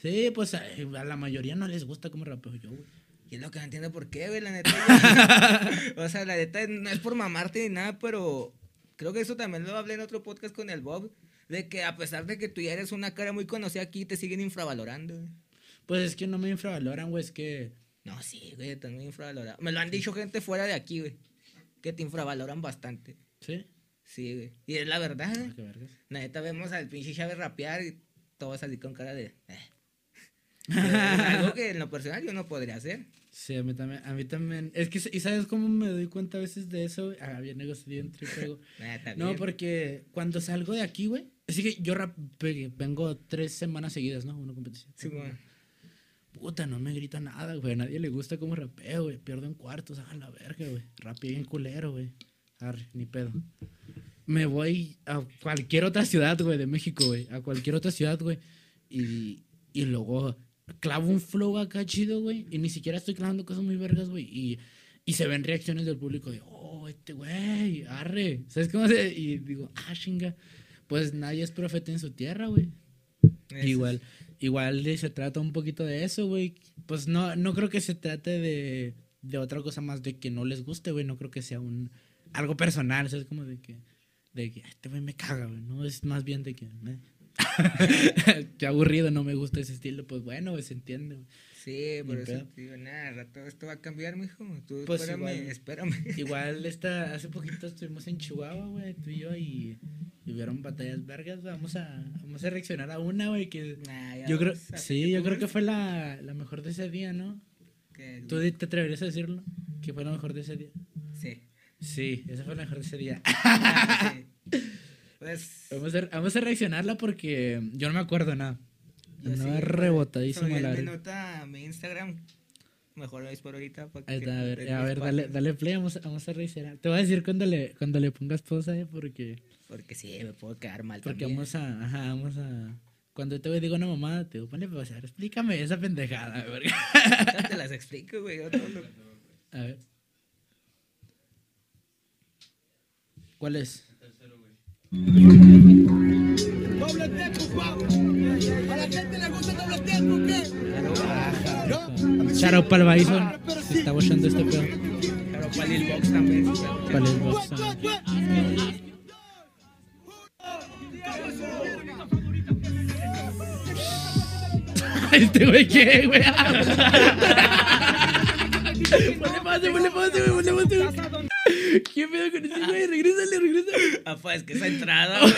S1: Sí, pues a, a la mayoría no les gusta como rapeo yo, güey.
S2: Y es lo que no entiendo por qué, güey, la neta. o sea, la neta no es por mamarte ni nada, pero creo que eso también lo hablé en otro podcast con el Bob. De que a pesar de que tú ya eres una cara muy conocida aquí, te siguen infravalorando, güey.
S1: Pues es que no me infravaloran, güey. Es que.
S2: No, sí, güey, estás muy infravalorado. Me lo han dicho gente fuera de aquí, güey. Que te infravaloran bastante.
S1: Sí.
S2: Sí, güey. Y es la verdad,
S1: Ah,
S2: güey.
S1: qué vergas.
S2: La neta vemos al pinche Chávez rapear y todos así con cara de. eh. Es algo que en lo personal yo no podría hacer.
S1: Sí, a mí también. A mí también. Es que, ¿y sabes cómo me doy cuenta a veces de eso, güey? Ah, bien negociado en tripego.
S2: Nah, está
S1: No, porque cuando salgo de aquí, güey. Así que yo rap- vengo tres semanas seguidas, ¿no? Una competición.
S2: Sí, güey.
S1: Puta, no me grita nada, güey. A nadie le gusta como rapeo, güey. Pierdo en cuartos, hagan la verga, güey. Rapeo bien culero, güey. Arre, ni pedo. Me voy a cualquier otra ciudad, güey, de México, güey. A cualquier otra ciudad, güey. Y, y luego clavo un flow acá chido, güey. Y ni siquiera estoy clavando cosas muy vergas, güey. Y, y se ven reacciones del público de, oh, este güey, arre. ¿Sabes cómo se? Y digo, ah, chinga. Pues nadie es profeta en su tierra, güey. Igual, igual se trata un poquito de eso, güey. Pues no, no creo que se trate de, de otra cosa más de que no les guste, güey. No creo que sea un algo personal, ¿sabes? Como de que, de que "Ay, este güey me caga, güey. No, es más bien de que, "Meh". qué aburrido, no me gusta ese estilo. Pues bueno, se entiende, güey.
S2: Sí, por eso
S1: pedo.
S2: te digo, nada, rato esto va a cambiar, mijo. Tú
S1: Pues
S2: espérame,
S1: igual.
S2: espérame.
S1: Igual esta, hace poquito estuvimos en Chihuahua, güey, tú y yo, y, y hubieron batallas vergas. Vamos a, vamos a reaccionar a una, güey, que...
S2: Nah,
S1: Yo creo, sí, yo creo que fue la, la mejor de ese día, ¿no? ¿Tú te atreverías a decirlo? ¿Que fue la mejor de ese día?
S2: Sí.
S1: Sí, esa fue la mejor de ese día.
S2: Ah, sí. Pues.
S1: Vamos a, vamos a reaccionarla porque yo no me acuerdo nada. Andaba
S2: sí,
S1: rebotadísimo
S2: subí
S1: la
S2: el minuto a mi Instagram. Mejor veis por ahorita. para que
S1: está, a ver, a ver, dale, dale play, vamos, a- vamos a reaccionar. Te voy a decir cuando le, cuando le pongas pausa, eh, porque,
S2: Porque sí, me puedo quedar mal.
S1: porque
S2: también.
S1: vamos a, ajá, vamos a, cuando te digo una mamada, te digo, ponle pausa, explícame esa pendejada,
S2: te las explico, güey. yo todo lo-
S1: A ver. ¿Cuál es?
S3: Doble tempo, guau. A la gente le gusta el doble tempo, ¿qué?
S1: Out para el Bison. Se está este pedo.
S2: Pero para Lil Box también.
S1: Para el box. Este güey, ¿qué, güey? Ponle pase, ponle pase, güey, ponle pase, güey. ¿Qué pedo con ese güey? Regrésale, regrésale.
S2: Ah, pues que esa entrada, güey.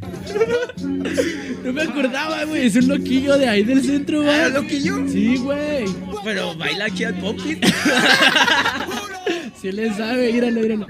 S1: No me acordaba, güey. Es un loquillo de ahí del centro,
S2: Ah,
S1: güey.
S2: loquillo.
S1: Sí, güey.
S2: Pero baila aquí al popit.
S1: Sí le sabe, míralo, míralo.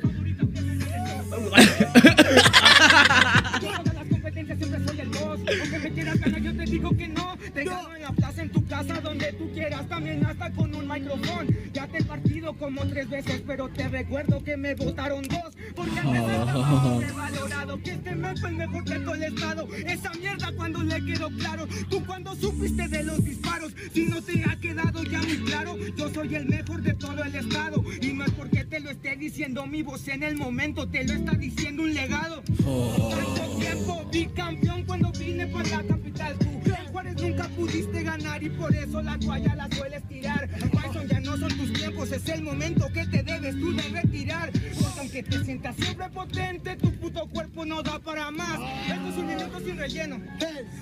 S3: Yo te digo que no. Te gano en la plaza, en tu casa, donde tú quieras. También hasta con un micrófono. Ya te he partido como tres veces, pero te recuerdo que me votaron dos. Porque antes estaba valorado que este fue el mejor de todo el estado. Esa mierda cuando le quedó claro. Tú cuando supiste de los disparos. Si no te ha quedado ya muy claro, yo soy el mejor de todo el estado. Y no es porque te lo esté diciendo mi voz en el momento, te lo está diciendo un legado. Tanto tiempo vi campeón cuando vine para la capital. Tú nunca pudiste ganar y por eso la toalla la sueles tirar. Bison ya no son tus tiempos, es el momento que te debes tú de retirar. Porque aunque te sientas siempre potente, tu puto cuerpo no da para más. Esto es un minuto sin relleno.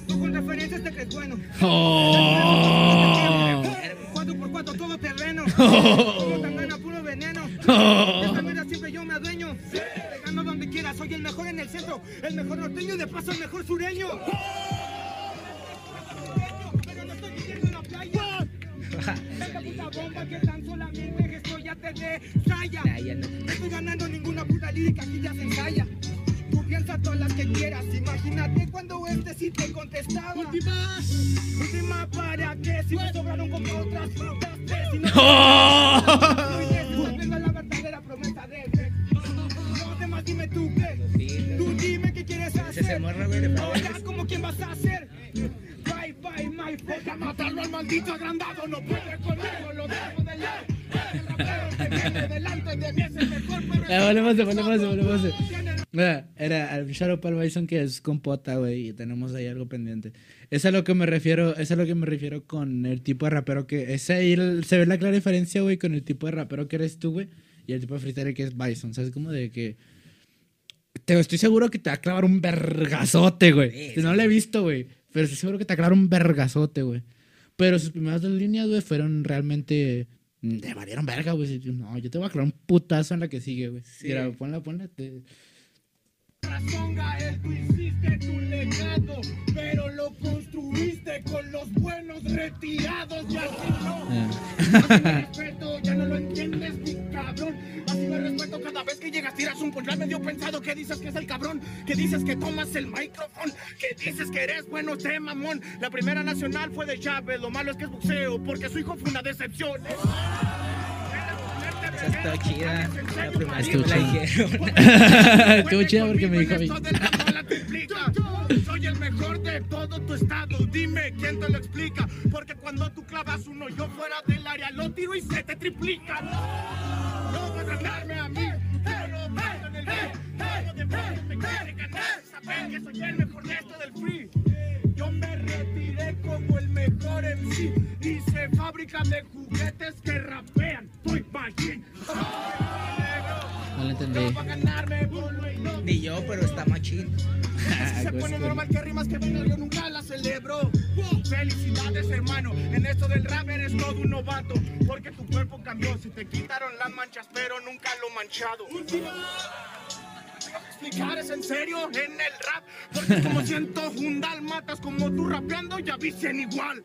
S3: Tú con referencias te crees bueno.
S1: Oh.
S3: Cuatro por cuatro todo terreno. Como tan puro veneno. Esta mierda siempre yo me adueño. Te gano donde quiera, soy el mejor en el centro, el mejor norteño de paso el mejor sureño. No puta bomba que tan solamente ya te
S2: no.
S4: No estoy ganando ninguna puta lírica, aquí ya se ensaya. Tú piensa todas las que quieras, imagínate cuando este sí te contestaba. Última, última para que si me sobraron como otras frutas tres. Si no tengo la verdadera promesa de no demás dime tú qué. Tú dime qué quieres hacer. Ahora como quién vas a hacer. Bye bye my Voy a matarlo al maldito agrandado, no puede conmigo, lo dejo de lado. El rapero que viene delante de mí es el mejor, pero
S1: Ya, volvemos, volvemos, volvemos. Mira, Era al Shadow Paul Bison que es compota, güey, y tenemos ahí algo pendiente. Es a lo que me refiero, es a lo que me refiero con el tipo de rapero que ese ahí el- se ve la clara diferencia, güey, con el tipo de rapero que eres tú, güey, y el tipo de freestyle que es Bison, ¿sabes? Como de que te estoy seguro que te va a clavar un vergazote, güey.
S2: Sí,
S1: Si no
S2: sí.
S1: lo he visto, güey, pero estoy seguro que te un vergazote, güey. Pero sus primeras dos líneas, güey, fueron realmente mm, te valieron verga, güey. No, yo te voy a clavar un putazo en la que sigue, güey.
S2: Sí.
S1: Mira, ponla, ponla. te-
S4: hiciste tu legado, pero los buenos retirados y así no. Así me respeto, ya no lo entiendes, mi cabrón. Así me respeto cada vez que llegas, tiras un punchline medio pensado. Que dices que es el cabrón, que dices que tomas el micrófono, que dices que eres bueno, este mamón. La primera nacional fue de Chávez, lo malo es que es boxeo, porque su hijo fue una decepción.
S2: Está chida. La primera
S1: Estuvo
S2: que me la
S1: chida.
S2: dijeron.
S1: Estuvo chido porque me dijo a mí.
S4: Soy el mejor de todo tu estado. Dime quién te lo explica. Porque cuando tú clavas uno, yo fuera del área lo tiro y se te triplica. No vas a ganarme a mí. Yo no bailo en el beat. Todo demonios me quiere ganar. Saben que soy el mejor de esto del free. De juguetes que rapean. Soy Machine.
S1: No lo entendí.
S2: Ni yo, pero está machín.
S4: Si se pone normal que rimas que venga, yo nunca la celebro. Felicidades, hermano. En esto del rap eres todo un novato. Porque tu cuerpo cambió. Si te quitaron las manchas, pero nunca lo manchado. Última. Explicar, ¿es en serio? En el rap. Porque como siento un matas como tú rapeando, ya visten igual.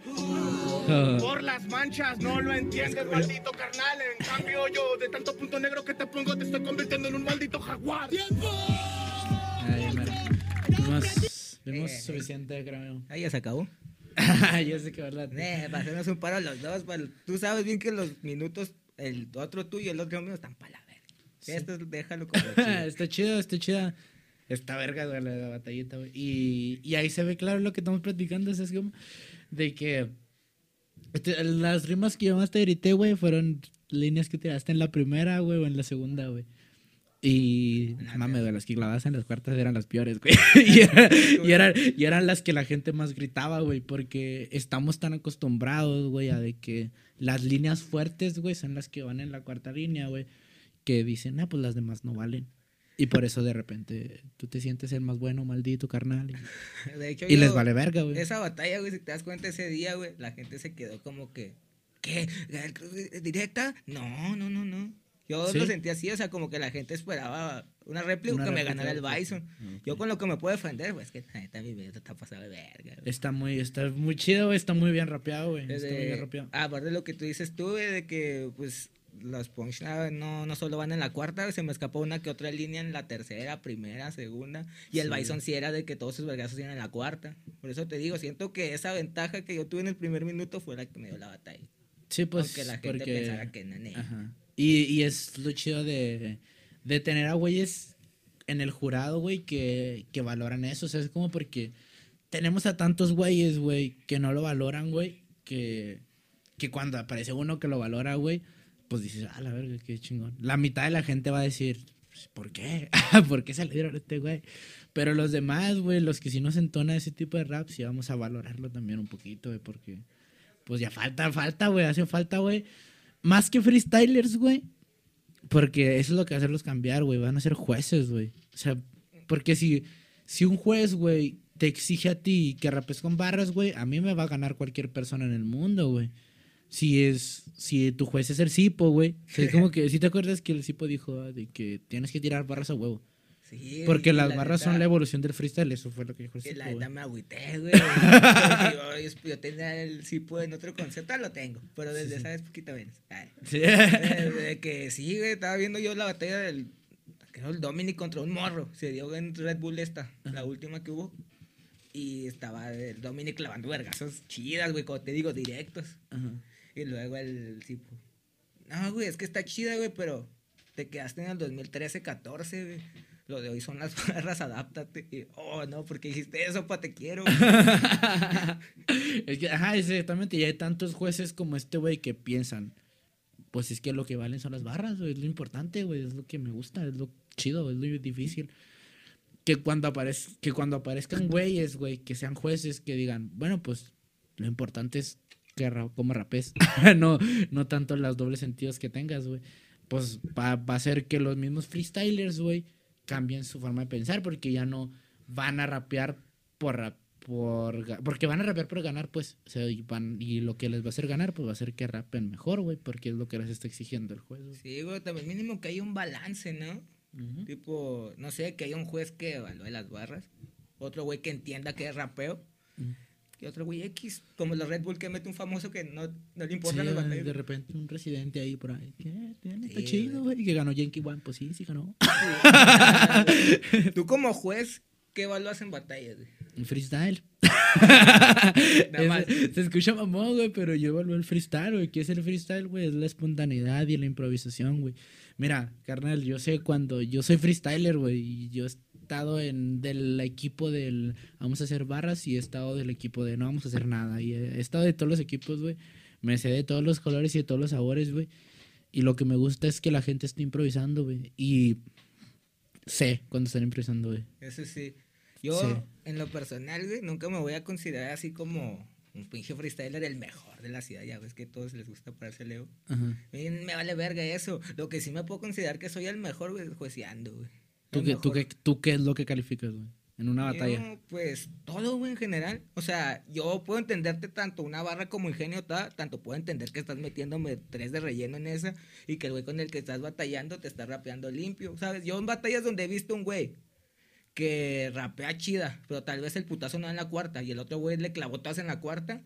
S4: Por las manchas, no lo entiendes, maldito carnal. En cambio, yo, de tanto punto negro que te pongo, te estoy convirtiendo en un maldito jaguar.
S1: Mira. Vimos, vimos
S2: Eh.
S1: suficiente, creo.
S2: Ahí ya se acabó.
S1: ya sé que verdad.
S2: Eh, para hacernos un paro los dos. para- Tú sabes bien que los minutos, el otro tuyo y el otro mío están para verga. Esto déjalo como
S1: está chido, está chida. Está verga, güey, la, la batallita, güey. Y, y ahí se ve claro lo que estamos platicando. Es como de que este, las rimas que yo más te grité, güey, fueron líneas que tiraste en la primera, güey, o en la segunda, güey. Y, no mames, güey, las que clavabas en las cuartas eran las peores, güey. y, era- y eran, y eran las que la gente más gritaba, güey, porque estamos tan acostumbrados, güey, a de que las líneas fuertes, güey, son las que van en la cuarta línea, güey, que dicen, ah, pues las demás no valen. Y por eso de repente tú te sientes el más bueno, maldito carnal. Y,
S2: De hecho,
S1: y les vale verga, güey.
S2: Esa batalla, güey, si te das cuenta ese día, güey, la gente se quedó como que, ¿qué? ¿Gael Cruz, eh, ¿Directa? No, no, no, no. Yo
S1: ¿Sí?
S2: lo sentí así, o sea, como que la gente esperaba una réplica
S1: Una
S2: que me ganara el. Bison. Yo con lo que me puedo defender, pues, es que mi video está pasado de verga, güey.
S1: Está muy, está muy chido, güey. Está muy bien rapeado, güey. Está muy
S2: Desde-
S1: bien rapeado.
S2: aparte de lo que tú dices tú, güey, de que, pues, los punchlines no, no solo van en la cuarta, se me escapó una que otra línea en la tercera, primera, segunda. Y el
S1: Sí.
S2: Bison sí era de que todos sus vergazos iban en la cuarta. Por eso te digo, siento que esa ventaja que yo tuve en el primer minuto fue la que me dio la batalla.
S1: Sí, pues.
S2: Aunque la gente
S1: porque...
S2: pensara que no.
S1: Ajá. Y, y es lo chido de, de tener a güeyes en el jurado, güey, que, que valoran eso. O sea, es como porque tenemos a tantos güeyes, güey, que no lo valoran, güey, que, que cuando aparece uno que lo valora, güey, pues dices, ah, la verga, qué chingón. La mitad de la gente va a decir, pues, ¿por qué? ¿Por qué se este güey? Pero los demás, güey, los que sí nos entona ese tipo de rap, sí vamos a valorarlo también un poquito, güey, porque pues ya falta, falta, güey, hace falta, güey. Más que freestylers, güey. Porque eso es lo que va a hacerlos cambiar, güey. Van a ser jueces, güey. O sea, porque si, si un juez, güey, te exige a ti que rapes con barras, güey, a mí me va a ganar cualquier persona en el mundo, güey. Si es, si tu juez es el Cipo, güey. O sea, es como que, si te acuerdas que el Cipo dijo ah, de que tienes que tirar barras a huevo.
S2: Sí,
S1: Porque las
S2: la
S1: barras son
S2: neta-
S1: la evolución del freestyle, eso fue lo que dijo el
S2: Y la
S1: Cipo,
S2: neta me agüité, güey. Yo, yo tenía el Cipo en otro concepto, lo tengo. Pero desde esa vez poquito menos. Ay.
S1: Sí.
S2: Desde que sí, güey, estaba viendo yo la batalla del. Creo el Dominic contra un morro. Se dio en Red Bull esta, la última que hubo. Y estaba el Dominic clavando vergazos chidas, güey, como te digo, directos.
S1: Ajá.
S2: Y luego el Cipo. No, güey, es que está chida, güey, pero te quedaste en el 2013-14, güey. Lo de hoy son las barras, adáptate. Y, oh, no, porque dijiste eso, pa, te quiero.
S1: es que, ajá, exactamente. Y hay tantos jueces como este, güey, que piensan, pues es que lo que valen son las barras, güey. Es lo importante, güey. Es lo que me gusta, es lo chido, es lo difícil. Que cuando, aparez que cuando aparezcan güeyes, güey, que sean jueces, que digan, bueno, pues lo importante es que ra- como rapes. no, no tanto los dobles sentidos que tengas, güey. Pues va, va a ser que los mismos freestylers, güey, cambien su forma de pensar porque ya no van a rapear por rap- por porque van a rapear por ganar, pues, o sea, y, van, y lo que les va a hacer ganar, pues va a ser que rapen mejor, güey, porque es lo que les está exigiendo el juez. güey.
S2: Sí, güey, también mínimo que haya un balance, ¿no? Tipo, no sé, que haya un juez que evalúe las barras. Otro güey que entienda que es rapeo.
S1: Ujú.
S2: Y otro güey X, como los Red Bull que mete un famoso que no, no le importa
S1: Sí,
S2: los
S1: de repente un residente ahí por ahí. ¿Qué? Tiene- Está
S2: Sí,
S1: chido, güey. Que ganó Yankee One. Pues sí, sí ganó.
S2: Tú como juez, ¿qué evalúas en batallas, güey?
S1: El freestyle.
S2: Nada más.
S1: Es- se escucha mamón, güey, pero yo evalúo el freestyle, güey. ¿Qué es el freestyle, güey? Es la espontaneidad y la improvisación, güey. Mira, carnal, yo sé cuando yo soy freestyler, güey, y yo estado en del equipo del vamos a hacer barras y he estado del equipo de no vamos a hacer nada. Y he, estado de todos los equipos, güey. Me sé de todos los colores y de todos los sabores, güey. Y lo que me gusta es que la gente esté improvisando, güey. Y sé cuando están improvisando, güey.
S2: Eso sí. Yo,
S1: Sí.
S2: en lo personal, güey, nunca me voy a considerar así como un pinche freestyler el mejor de la ciudad. Ya ves que a todos les gusta pararse Leo.
S1: Ajá.
S2: Me vale verga eso. Lo que sí me puedo considerar que soy el mejor, güey, es jueceando, güey.
S1: ¿Tú qué, tú, qué, ¿Tú qué es lo que calificas, güey? En una batalla.
S2: Yo, pues todo, güey, en general. O sea, yo puedo entenderte tanto una barra como ingenio, ta- tanto puedo entender que estás metiéndome tres de relleno en esa y que el güey con el que estás batallando te está rapeando limpio, ¿sabes? Yo en batallas donde he visto un güey que rapea chida, pero tal vez el putazo no en la cuarta y el otro güey le clavó todas en la cuarta.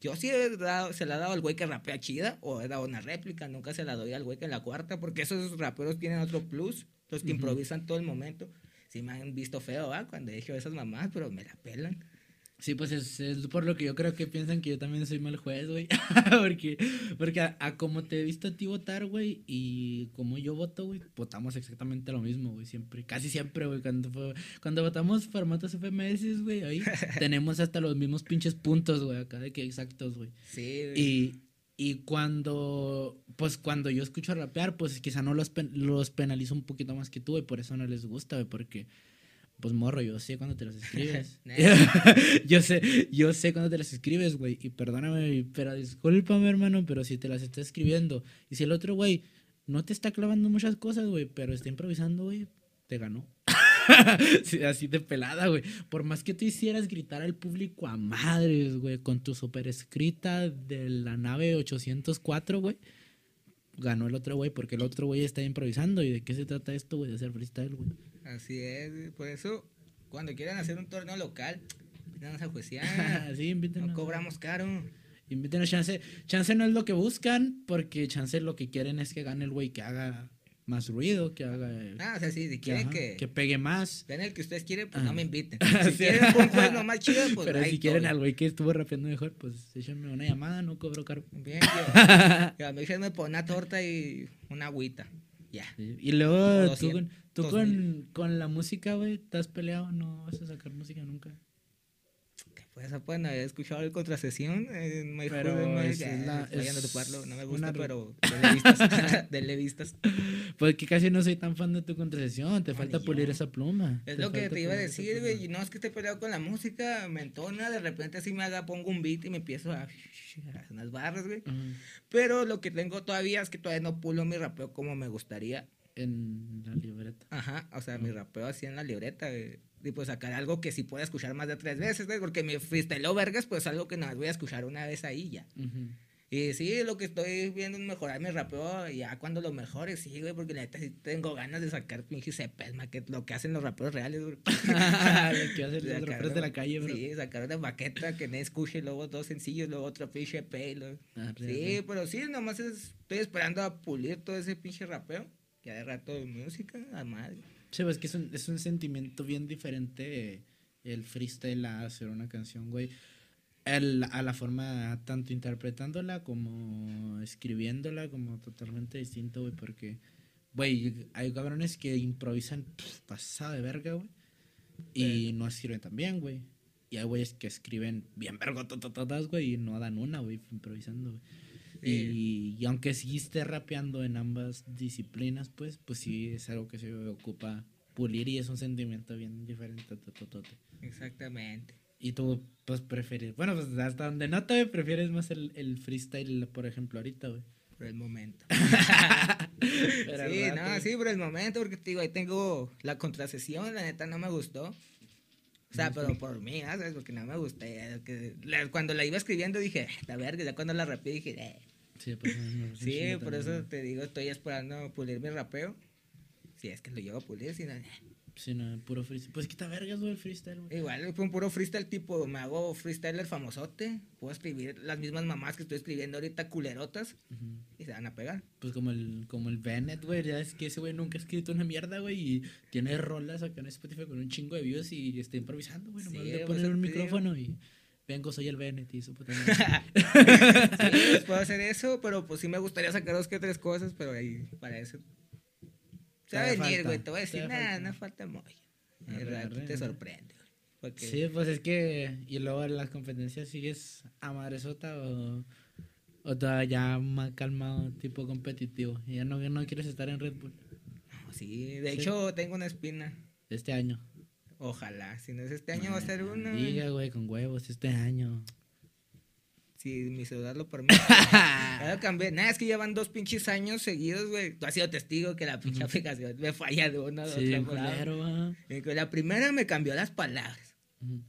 S2: Yo sí he dado- se la he dado al güey que rapea chida o he dado una réplica, nunca se la doy al güey que en la cuarta, porque esos raperos tienen otro plus, los que improvisan todo el momento. Sí me han visto feo, ¿ah? Cuando dicho esas mamás, pero me la pelan.
S1: Sí, pues es, es por lo que yo creo que piensan que yo también soy mal juez, güey. porque porque a, a como te he visto a ti votar, güey, y como yo voto, güey, votamos exactamente lo mismo, güey. Siempre, casi siempre, güey. Cuando, fue- cuando votamos formatos FMS, güey, ahí tenemos hasta los mismos pinches puntos, güey, acá de que exactos, güey.
S2: Sí, güey.
S1: Y, y cuando, pues cuando yo escucho rapear, pues quizá no los, pen- los penalizo un poquito más que tú, y por eso no les gusta, güey, porque, pues morro, yo sé cuando te las escribes. Yo sé, yo sé cuando te las escribes, güey, y perdóname, pero discúlpame, hermano, pero si te las está escribiendo, y si el otro, güey, no te está clavando muchas cosas, güey, pero está improvisando, güey, te ganó. Sí, así de pelada, güey. Por más que tú hicieras gritar al público a madres, güey, con tu super escrita de la nave 804, güey. Ganó el otro güey porque el otro güey está improvisando. ¿Y de qué se trata esto, güey? De hacer freestyle, güey.
S2: Así es. Por eso, cuando quieran hacer un torneo local, invítanos a
S1: sí, invítenos.
S2: no cobramos caro.
S1: Invítenos chance. Chance no es lo que buscan porque chance lo que quieren es que gane el güey que haga más ruido, que haga...
S2: Ah, o sea, sí, si
S1: que,
S2: quieren que,
S1: que pegue más.
S2: vean el que ustedes quieren, pues no me inviten.
S1: Sí.
S2: Si quieren un juez nomás chido, pues
S1: Pero si quieren
S2: estoy.
S1: al güey que estuvo rapeando mejor, pues échenme una llamada, no cobro caro.
S2: Bien, yo, mí se me pone una torta y una agüita. Ya.
S1: Y luego
S2: O
S1: tú,
S2: 200,
S1: con, tú
S2: 2000.
S1: con, con la música, güey, ¿te has peleado? No vas a sacar música nunca.
S2: Pues bueno, he escuchado el contrasesión. Eh, My
S1: Pero es la-
S2: vayan a
S1: es
S2: toparlo, no me gusta,
S1: una
S2: pero denle vistas. denle vistas.
S1: Pues que casi no soy tan fan de tu contracesión, te
S2: No,
S1: falta
S2: ni
S1: pulir
S2: yo.
S1: esa pluma.
S2: Es lo que te iba a decir, güey. Y no es que esté peleado con la música, me entona, de repente así me haga, pongo un beat y me empiezo a, hacer unas barras, güey.
S1: Ajá.
S2: Pero lo que tengo todavía es que todavía no pulo mi rapeo como me gustaría.
S1: En la libreta.
S2: Ajá, o sea, mi rapeo así en la libreta, güey. Y pues sacar algo que sí pueda escuchar más de tres veces, güey. Porque mi freestyle vergas, pues algo que nada más voy a escuchar una vez ahí ya.
S1: Ujú.
S2: Y sí, lo que estoy viendo es mejorar mi rapeo. Y ya cuando lo mejore, sí, güey, porque la neta sí tengo ganas de sacar pinches cepes, ma, que lo que hacen los raperos reales.
S1: Lo que hacen los raperos de la calle, bro.
S2: Sí, sacar una baqueta que nadie escuche, luego dos sencillos, luego otro pinche EP. luego-
S1: Ah,
S2: Sí,
S1: sí.
S2: pero sí, nomás es- estoy esperando a pulir todo ese pinche rapeo. Ya de rato de música, a madre.
S1: Sí, pues que es un, es un sentimiento bien diferente el freestyle a hacer una canción, güey. El- a la forma tanto interpretándola como escribiéndola, como totalmente distinto, güey, porque, güey, hay cabrones que improvisan pff, pasada de verga, güey, y no escriben tan bien, güey. Y hay güeyes que escriben bien vergototototas, güey, y no dan una, güey, improvisando, güey. Y, y aunque sí esté rapeando en ambas disciplinas, pues, pues sí es algo que se ocupa pulir y es un sentimiento bien diferente. tototote.
S2: Exactamente.
S1: Y tú, pues, prefieres, bueno, pues hasta donde no te prefieres más el, el freestyle, por ejemplo, ahorita, güey.
S2: Por el momento. Sí, no, sí, por el momento, porque te digo, ahí tengo la contrasesión, la neta no me gustó. O sea, pero por mí, ¿no? ¿sabes? Porque no me gustó. ya, que la- cuando la iba escribiendo dije, "Ah, la verga, ya cuando la rapeé dije, eh.
S1: Sí, pues, no,
S2: Sí, por eso te digo, estoy esperando pulir mi rapeo. Si es que lo llevo a pulir, si no, eh.
S1: Sí, no, puro freestyle. Pues quita vergas, güey, el freestyle, güey.
S2: Igual, fue un puro freestyle tipo, me hago freestyler famosote. Puedo escribir las mismas mamás que estoy escribiendo ahorita, culerotas, y se van a pegar.
S1: Pues como el, como el Bennett, güey. Ya es que ese güey nunca ha escrito una mierda, güey. Y tiene rolas acá en Spotify con un chingo de views y está improvisando, güey. Nomás
S2: Sí,
S1: le ponen
S2: eso
S1: un micrófono y vengo, soy el Bennett y puta madre.
S2: Sí, pues, puedo hacer eso, pero pues sí me gustaría sacar dos que tres cosas, pero ahí, para eso. Se va a venir, güey, te voy a decir, nada, no falta
S1: arre,
S2: te sorprende, güey. Porque
S1: Sí, pues es que. Y luego en las competencias sigues a madresota o. O todavía más calmado, tipo competitivo. Y ya no, no quieres estar en Red Bull
S2: no, sí, de
S1: Sí.
S2: hecho tengo una espina.
S1: este año.
S2: Ojalá, si no es este año va a ser una.
S1: Diga, güey, con huevos este año.
S2: Si mi celular lo permite. Ya lo cambié. Nada, es que llevan dos pinches años seguidos, güey. Tú has sido testigo que la pinche aplicación me falla de una a
S1: Sí,
S2: otra. que La primera me cambió las palabras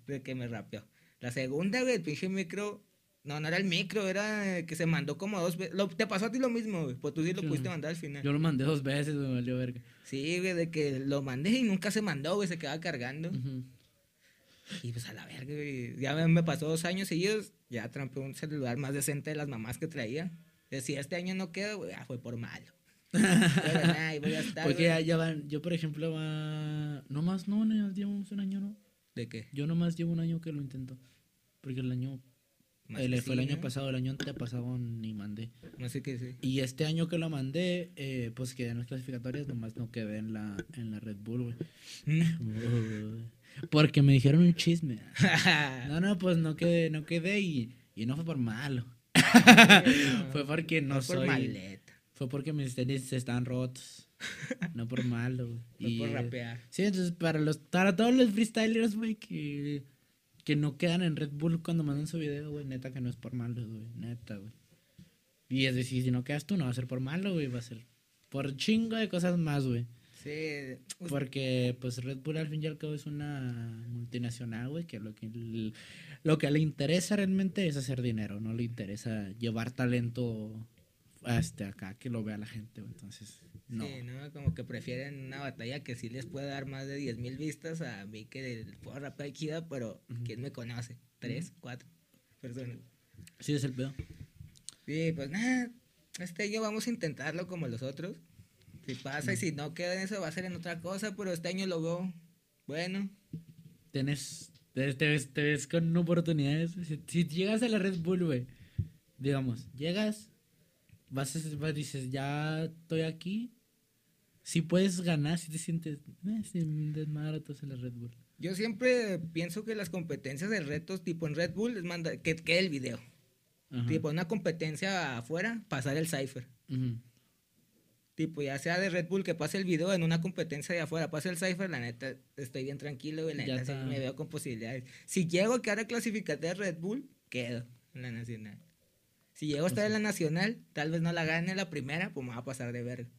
S2: de que me rapeó. La segunda, güey, el pinche micro. No, no era el micro, era eh, que se mandó como dos veces. Lo- Te pasó a ti lo mismo, güey. Pues tú sí lo pudiste mandar al final.
S1: Yo lo mandé dos veces, me valió verga.
S2: Sí, güey, de que lo mandé y nunca se mandó, güey. Se quedaba cargando.
S1: Ujú.
S2: Y pues a la verga, güey. Ya me, pasó dos años seguidos. Ya trampé un celular más decente de las mamás que traía. Decía, este año no queda, güey. Ah, fue por malo. Pero ahí voy a estar.
S1: Porque ya, ya van, yo por ejemplo va, no más, no, no, llevamos un año, ¿no?
S2: ¿De qué?
S1: Yo nomás llevo un año que lo intento. Porque el año,
S2: Más
S1: el,
S2: que
S1: fue el
S2: sí,
S1: año
S2: ¿no?
S1: pasado, el año antepasado ni mandé.
S2: Sé qué sí.
S1: Y este año que lo mandé, eh, pues quedé en las clasificatorias, nomás no quedé en la, en la Red Bull, güey. Porque me dijeron un chisme. No, no, pues no quedé, no quedé y, y no fue por malo. fue porque no
S2: Fue por
S1: soy.
S2: maleta.
S1: Fue porque mis tenis están rotos. No por malo, güey.
S2: Fue por rapear.
S1: Sí, entonces para los para todos los freestylers, güey, que, que no quedan en Red Bull cuando mandan su video, güey, neta que no es por malo, güey, neta, güey. Y es decir, si no quedas tú, no va a ser por malo, güey, va a ser por chingo de cosas más, güey.
S2: Sí.
S1: Porque, pues, Red Bull al fin y al cabo es una multinacional, güey, que lo que, lo que le interesa realmente es hacer dinero, no le interesa llevar talento hasta acá, que lo vea la gente, güey. Entonces, no.
S2: Sí, ¿no? Como que prefieren una batalla que sí les puede dar más de 10 mil vistas a mí que puedo rapear chida, pero ¿quién me conoce? ¿Tres? ¿Cuatro personas?
S1: Sí, es el pedo.
S2: Sí, pues nada, este año vamos a intentarlo como los otros. Si pasa y si no queda en eso va a ser en otra cosa, pero este año lo veo bueno.
S1: Tienes, te, te ves, te ves con oportunidades. Si, si llegas a la Red Bull, güey, digamos, llegas, vas, vas dices, ya estoy aquí. Si puedes ganar, si te sientes, eh, sin desmadre todos en la Red Bull.
S2: Yo siempre pienso que las competencias de retos tipo en Red Bull es manda que quede el video.
S1: Ajá.
S2: Tipo una competencia afuera, pasar el cipher.
S1: Ujú.
S2: Tipo, ya sea de Red Bull que pase el video en una competencia de afuera, pase el cipher, la neta, estoy bien tranquilo, güey, la neta, sí me veo con posibilidades. Si llego a quedar a clasificarte de Red Bull, quedo en la nacional. Si llego a estar en la nacional, tal vez no la gane la primera, pues me va a pasar de verga.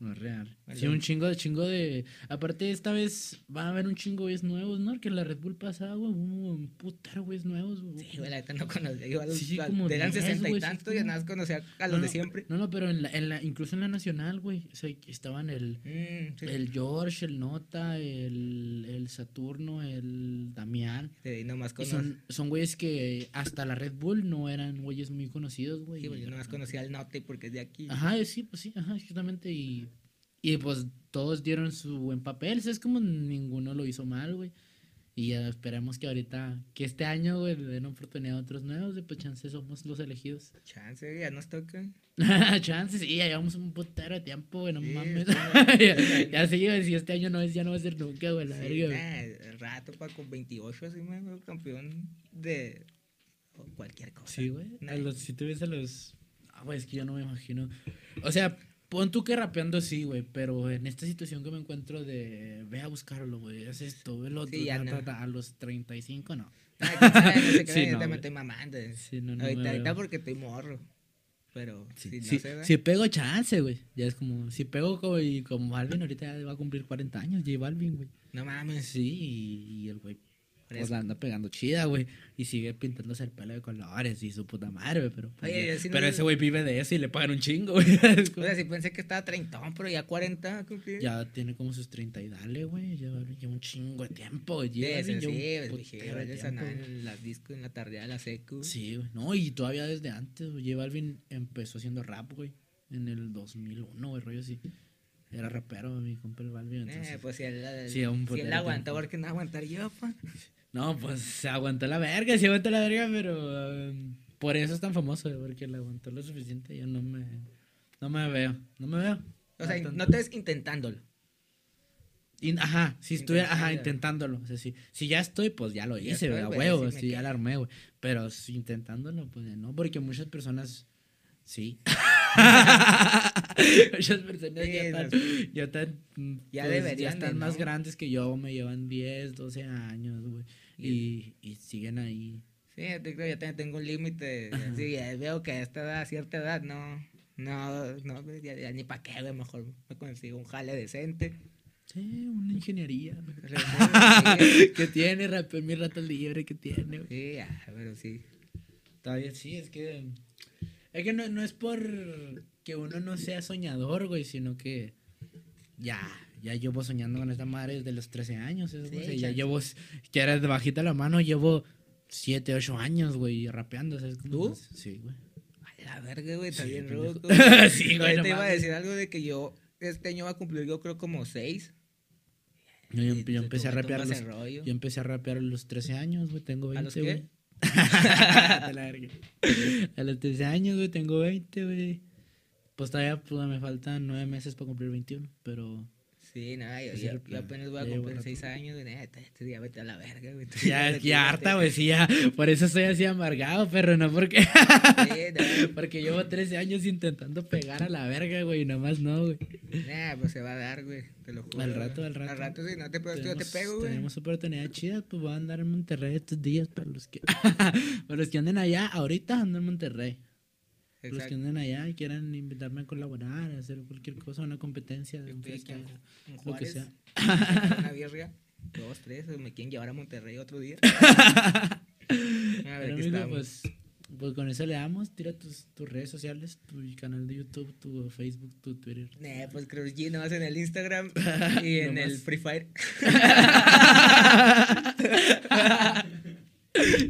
S1: No es real. Sí, un chingo de chingo de. Aparte, esta vez va a haber un chingo de nuevos, ¿no? Que la Red Bull pasada, güey, un putero güeyes nuevos, güey.
S2: Sí, güey, la neta no conocía. Los,
S1: Sí, como
S2: eran
S1: 10,
S2: 60 y tantos y nada más conocía a
S1: No,
S2: los de
S1: no,
S2: siempre.
S1: No, no, pero en la, en la, incluso en la nacional, güey. O sea, estaban el,
S2: Mm, sí.
S1: el George, el Nota, el, el Saturno, el Damián.
S2: Sí, nomás
S1: son, son güeyes que hasta la Red Bull no eran güeyes muy conocidos, güey.
S2: Sí, güey, yo nomás
S1: de
S2: conocía al Note porque es de aquí.
S1: Ajá, sí, pues sí, ajá, exactamente. Y, y pues todos dieron su buen papel. o sea, Es como ninguno lo hizo mal, güey. Y ya esperemos que ahorita, que este año, güey, le den oportunidad a otros nuevos. Y pues chance somos los elegidos.
S2: Chance, ya nos toca.
S1: chance, sí, ya llevamos un putero de tiempo, güey, no
S2: Sí,
S1: mames. ya, ya sí, güey, si este año no es, ya no va a ser nunca, güey, la
S2: Sí,
S1: verga, güey.
S2: nah, rato para con 28 así me hago campeón de cualquier cosa.
S1: Sí, güey.
S2: Nah.
S1: Si tú ves a los. Ah, güey, es que yo no me imagino. O sea, pon tú que rapeando sí, güey. Pero en esta situación que me encuentro de. Ve a buscarlo, güey. Haz esto, ve lo otro.
S2: Sí, ya
S1: ta,
S2: no.
S1: ta, ta, a los 35, no.
S2: Ay, sabe, no sé
S1: Sí, no,
S2: me estoy mamando.
S1: Sí, no, no.
S2: ahorita, ahorita porque estoy morro. Pero
S1: Sí,
S2: si no
S1: sí,
S2: se da.
S1: si pego chance, güey. Ya es como. Si pego como, y como Balvin, ahorita ya va a cumplir 40 años. J Balvin, güey.
S2: No mames.
S1: Sí, y, y el güey. Pues la anda pegando chida, güey. Y sigue pintándose el pelo de colores y su puta madre, güey. Pero, pues,
S2: Oye, sí no-
S1: pero ese güey vive de eso y le pagan un chingo, güey.
S2: O sea, sí pensé que estaba treintón, pero ya 40 cumplí.
S1: Ya tiene como sus 30 y dale, güey. Lleva, lleva un chingo de tiempo, güey.
S2: Sí, sí, sí,
S1: de güey.
S2: en las discos en la tarde a la secu.
S1: Sí, güey. No, y todavía desde antes, güey. J Balvin empezó haciendo rap, güey. En el 2001, güey, rollo así. Era rapero, mi compa el Balvin. Entonces,
S2: Eh, pues si él,
S1: Sí, un
S2: si él
S1: de
S2: aguanta,
S1: tiempo.
S2: ¿por qué no aguantar yo, pa?
S1: No, pues se aguantó la verga, se aguantó la verga, pero um, por eso es tan famoso, porque le aguantó lo suficiente. Yo no me, no me veo, no me veo.
S2: O sea, no te ves intentándolo.
S1: In- ajá, si estuviera, ajá,
S2: Intentándolo.
S1: O sea, si, si ya estoy, pues ya lo
S2: Ya
S1: hice,
S2: estoy,
S1: güey, a
S2: güey,
S1: huevo,
S2: sí,
S1: ya la armé, güey. Pero si intentándolo, pues ya no, porque muchas personas, sí. muchas personas
S2: Sí,
S1: ya están, ya están,
S2: Ya
S1: pues, ya están más grandes que yo, me llevan 10, 12 años, güey. Y, y siguen ahí.
S2: Sí, yo también tengo un límite. Sí, ya veo que a esta edad, a cierta edad, no. No, no, ya, ya ni para qué, güey. Mejor me consigo un jale decente.
S1: Sí, una ingeniería. que tiene, en mi rato libre, que tiene.
S2: Sí, ah, pero sí.
S1: Todavía sí, es que. Es que no, no es por que uno no sea soñador, güey, sino que ya, ya llevo soñando con esta madre desde los 13 años.
S2: Sí,
S1: sea, ya llevo, que era de bajita la mano, llevo 7, 8 años, güey, rapeando. ¿sabes?
S2: ¿Tú?
S1: Sí, güey.
S2: A la verga, güey, está
S1: Sí,
S2: bien roto.
S1: Sí, güey, no
S2: iba a
S1: mames.
S2: decir algo de que yo este año va a cumplir, yo creo, como seis.
S1: Yo, yo- yo empecé a rapear los, yo empecé a rapear a los 13 años, güey, tengo 20,
S2: ¿A los qué?
S1: güey. A la verga. A los 13 años, güey, tengo 20, güey. Pues todavía pues, me faltan 9 meses para cumplir 21, pero
S2: Sí, nada, yo, yo- apenas voy a cumplir seis años, güey. Neta, este día vete a la verga, güey.
S1: ya,
S2: Vete,
S1: ya harta, güey, sí, ya. Por eso estoy así amargado, pero no porque...
S2: Sí, no,
S1: porque llevo 13 años intentando pegar a la verga, güey, nomás no, güey.
S2: Nah, pues se va a dar, güey. Te lo juro.
S1: Al rato, al rato.
S2: Al rato, si no te pego, yo te
S1: Tenemos,
S2: pego, güey.
S1: tenemos oportunidades chidas, pues voy a andar en Monterrey estos días para los que... para los que anden allá, ahorita ando en Monterrey. Los que
S2: Exacto.
S1: anden allá y quieran invitarme a colaborar, a hacer cualquier cosa, una competencia,
S2: Yo
S1: un
S2: aquí en-
S1: freestyle,
S2: en
S1: lo que
S2: Juárez,
S1: sea.
S2: Una birria. Dos, tres, me quieren llevar a Monterrey otro día. a ver, aquí
S1: amigo, pues, pues con eso le damos. Tira tus, tus redes sociales, tu canal de YouTube, tu Facebook, tu Twitter.
S2: Nah, pues creo que nomás en el Instagram y en el. Free Fire.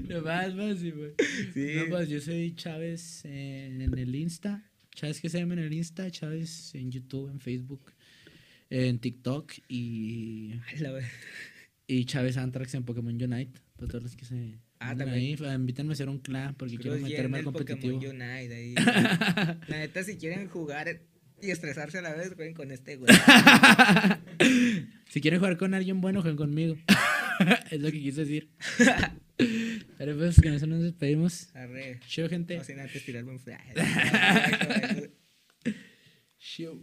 S1: No más, más, sí, güey.
S2: Sí.
S1: No, pues yo soy Chávez en, en el Insta. Chávez que se llama en el Insta, Chávez en YouTube, en Facebook, en TikTok y, y Chávez Antrax en Pokémon Unite. Para todos los que se.
S2: Ah, también.
S1: Ahí, invítenme a hacer un clan porque
S2: Creo
S1: quiero meterme al competitivo.
S2: Pokémon Unite ahí. La neta, si quieren jugar y estresarse a la vez, jueguen con este güey.
S1: Si quieren jugar con alguien bueno, jueguen conmigo. es lo que quise decir. Pero pues con eso nos despedimos.
S2: Arre.
S1: Show, gente.
S2: No sin antes tirarme un flash.
S1: Show.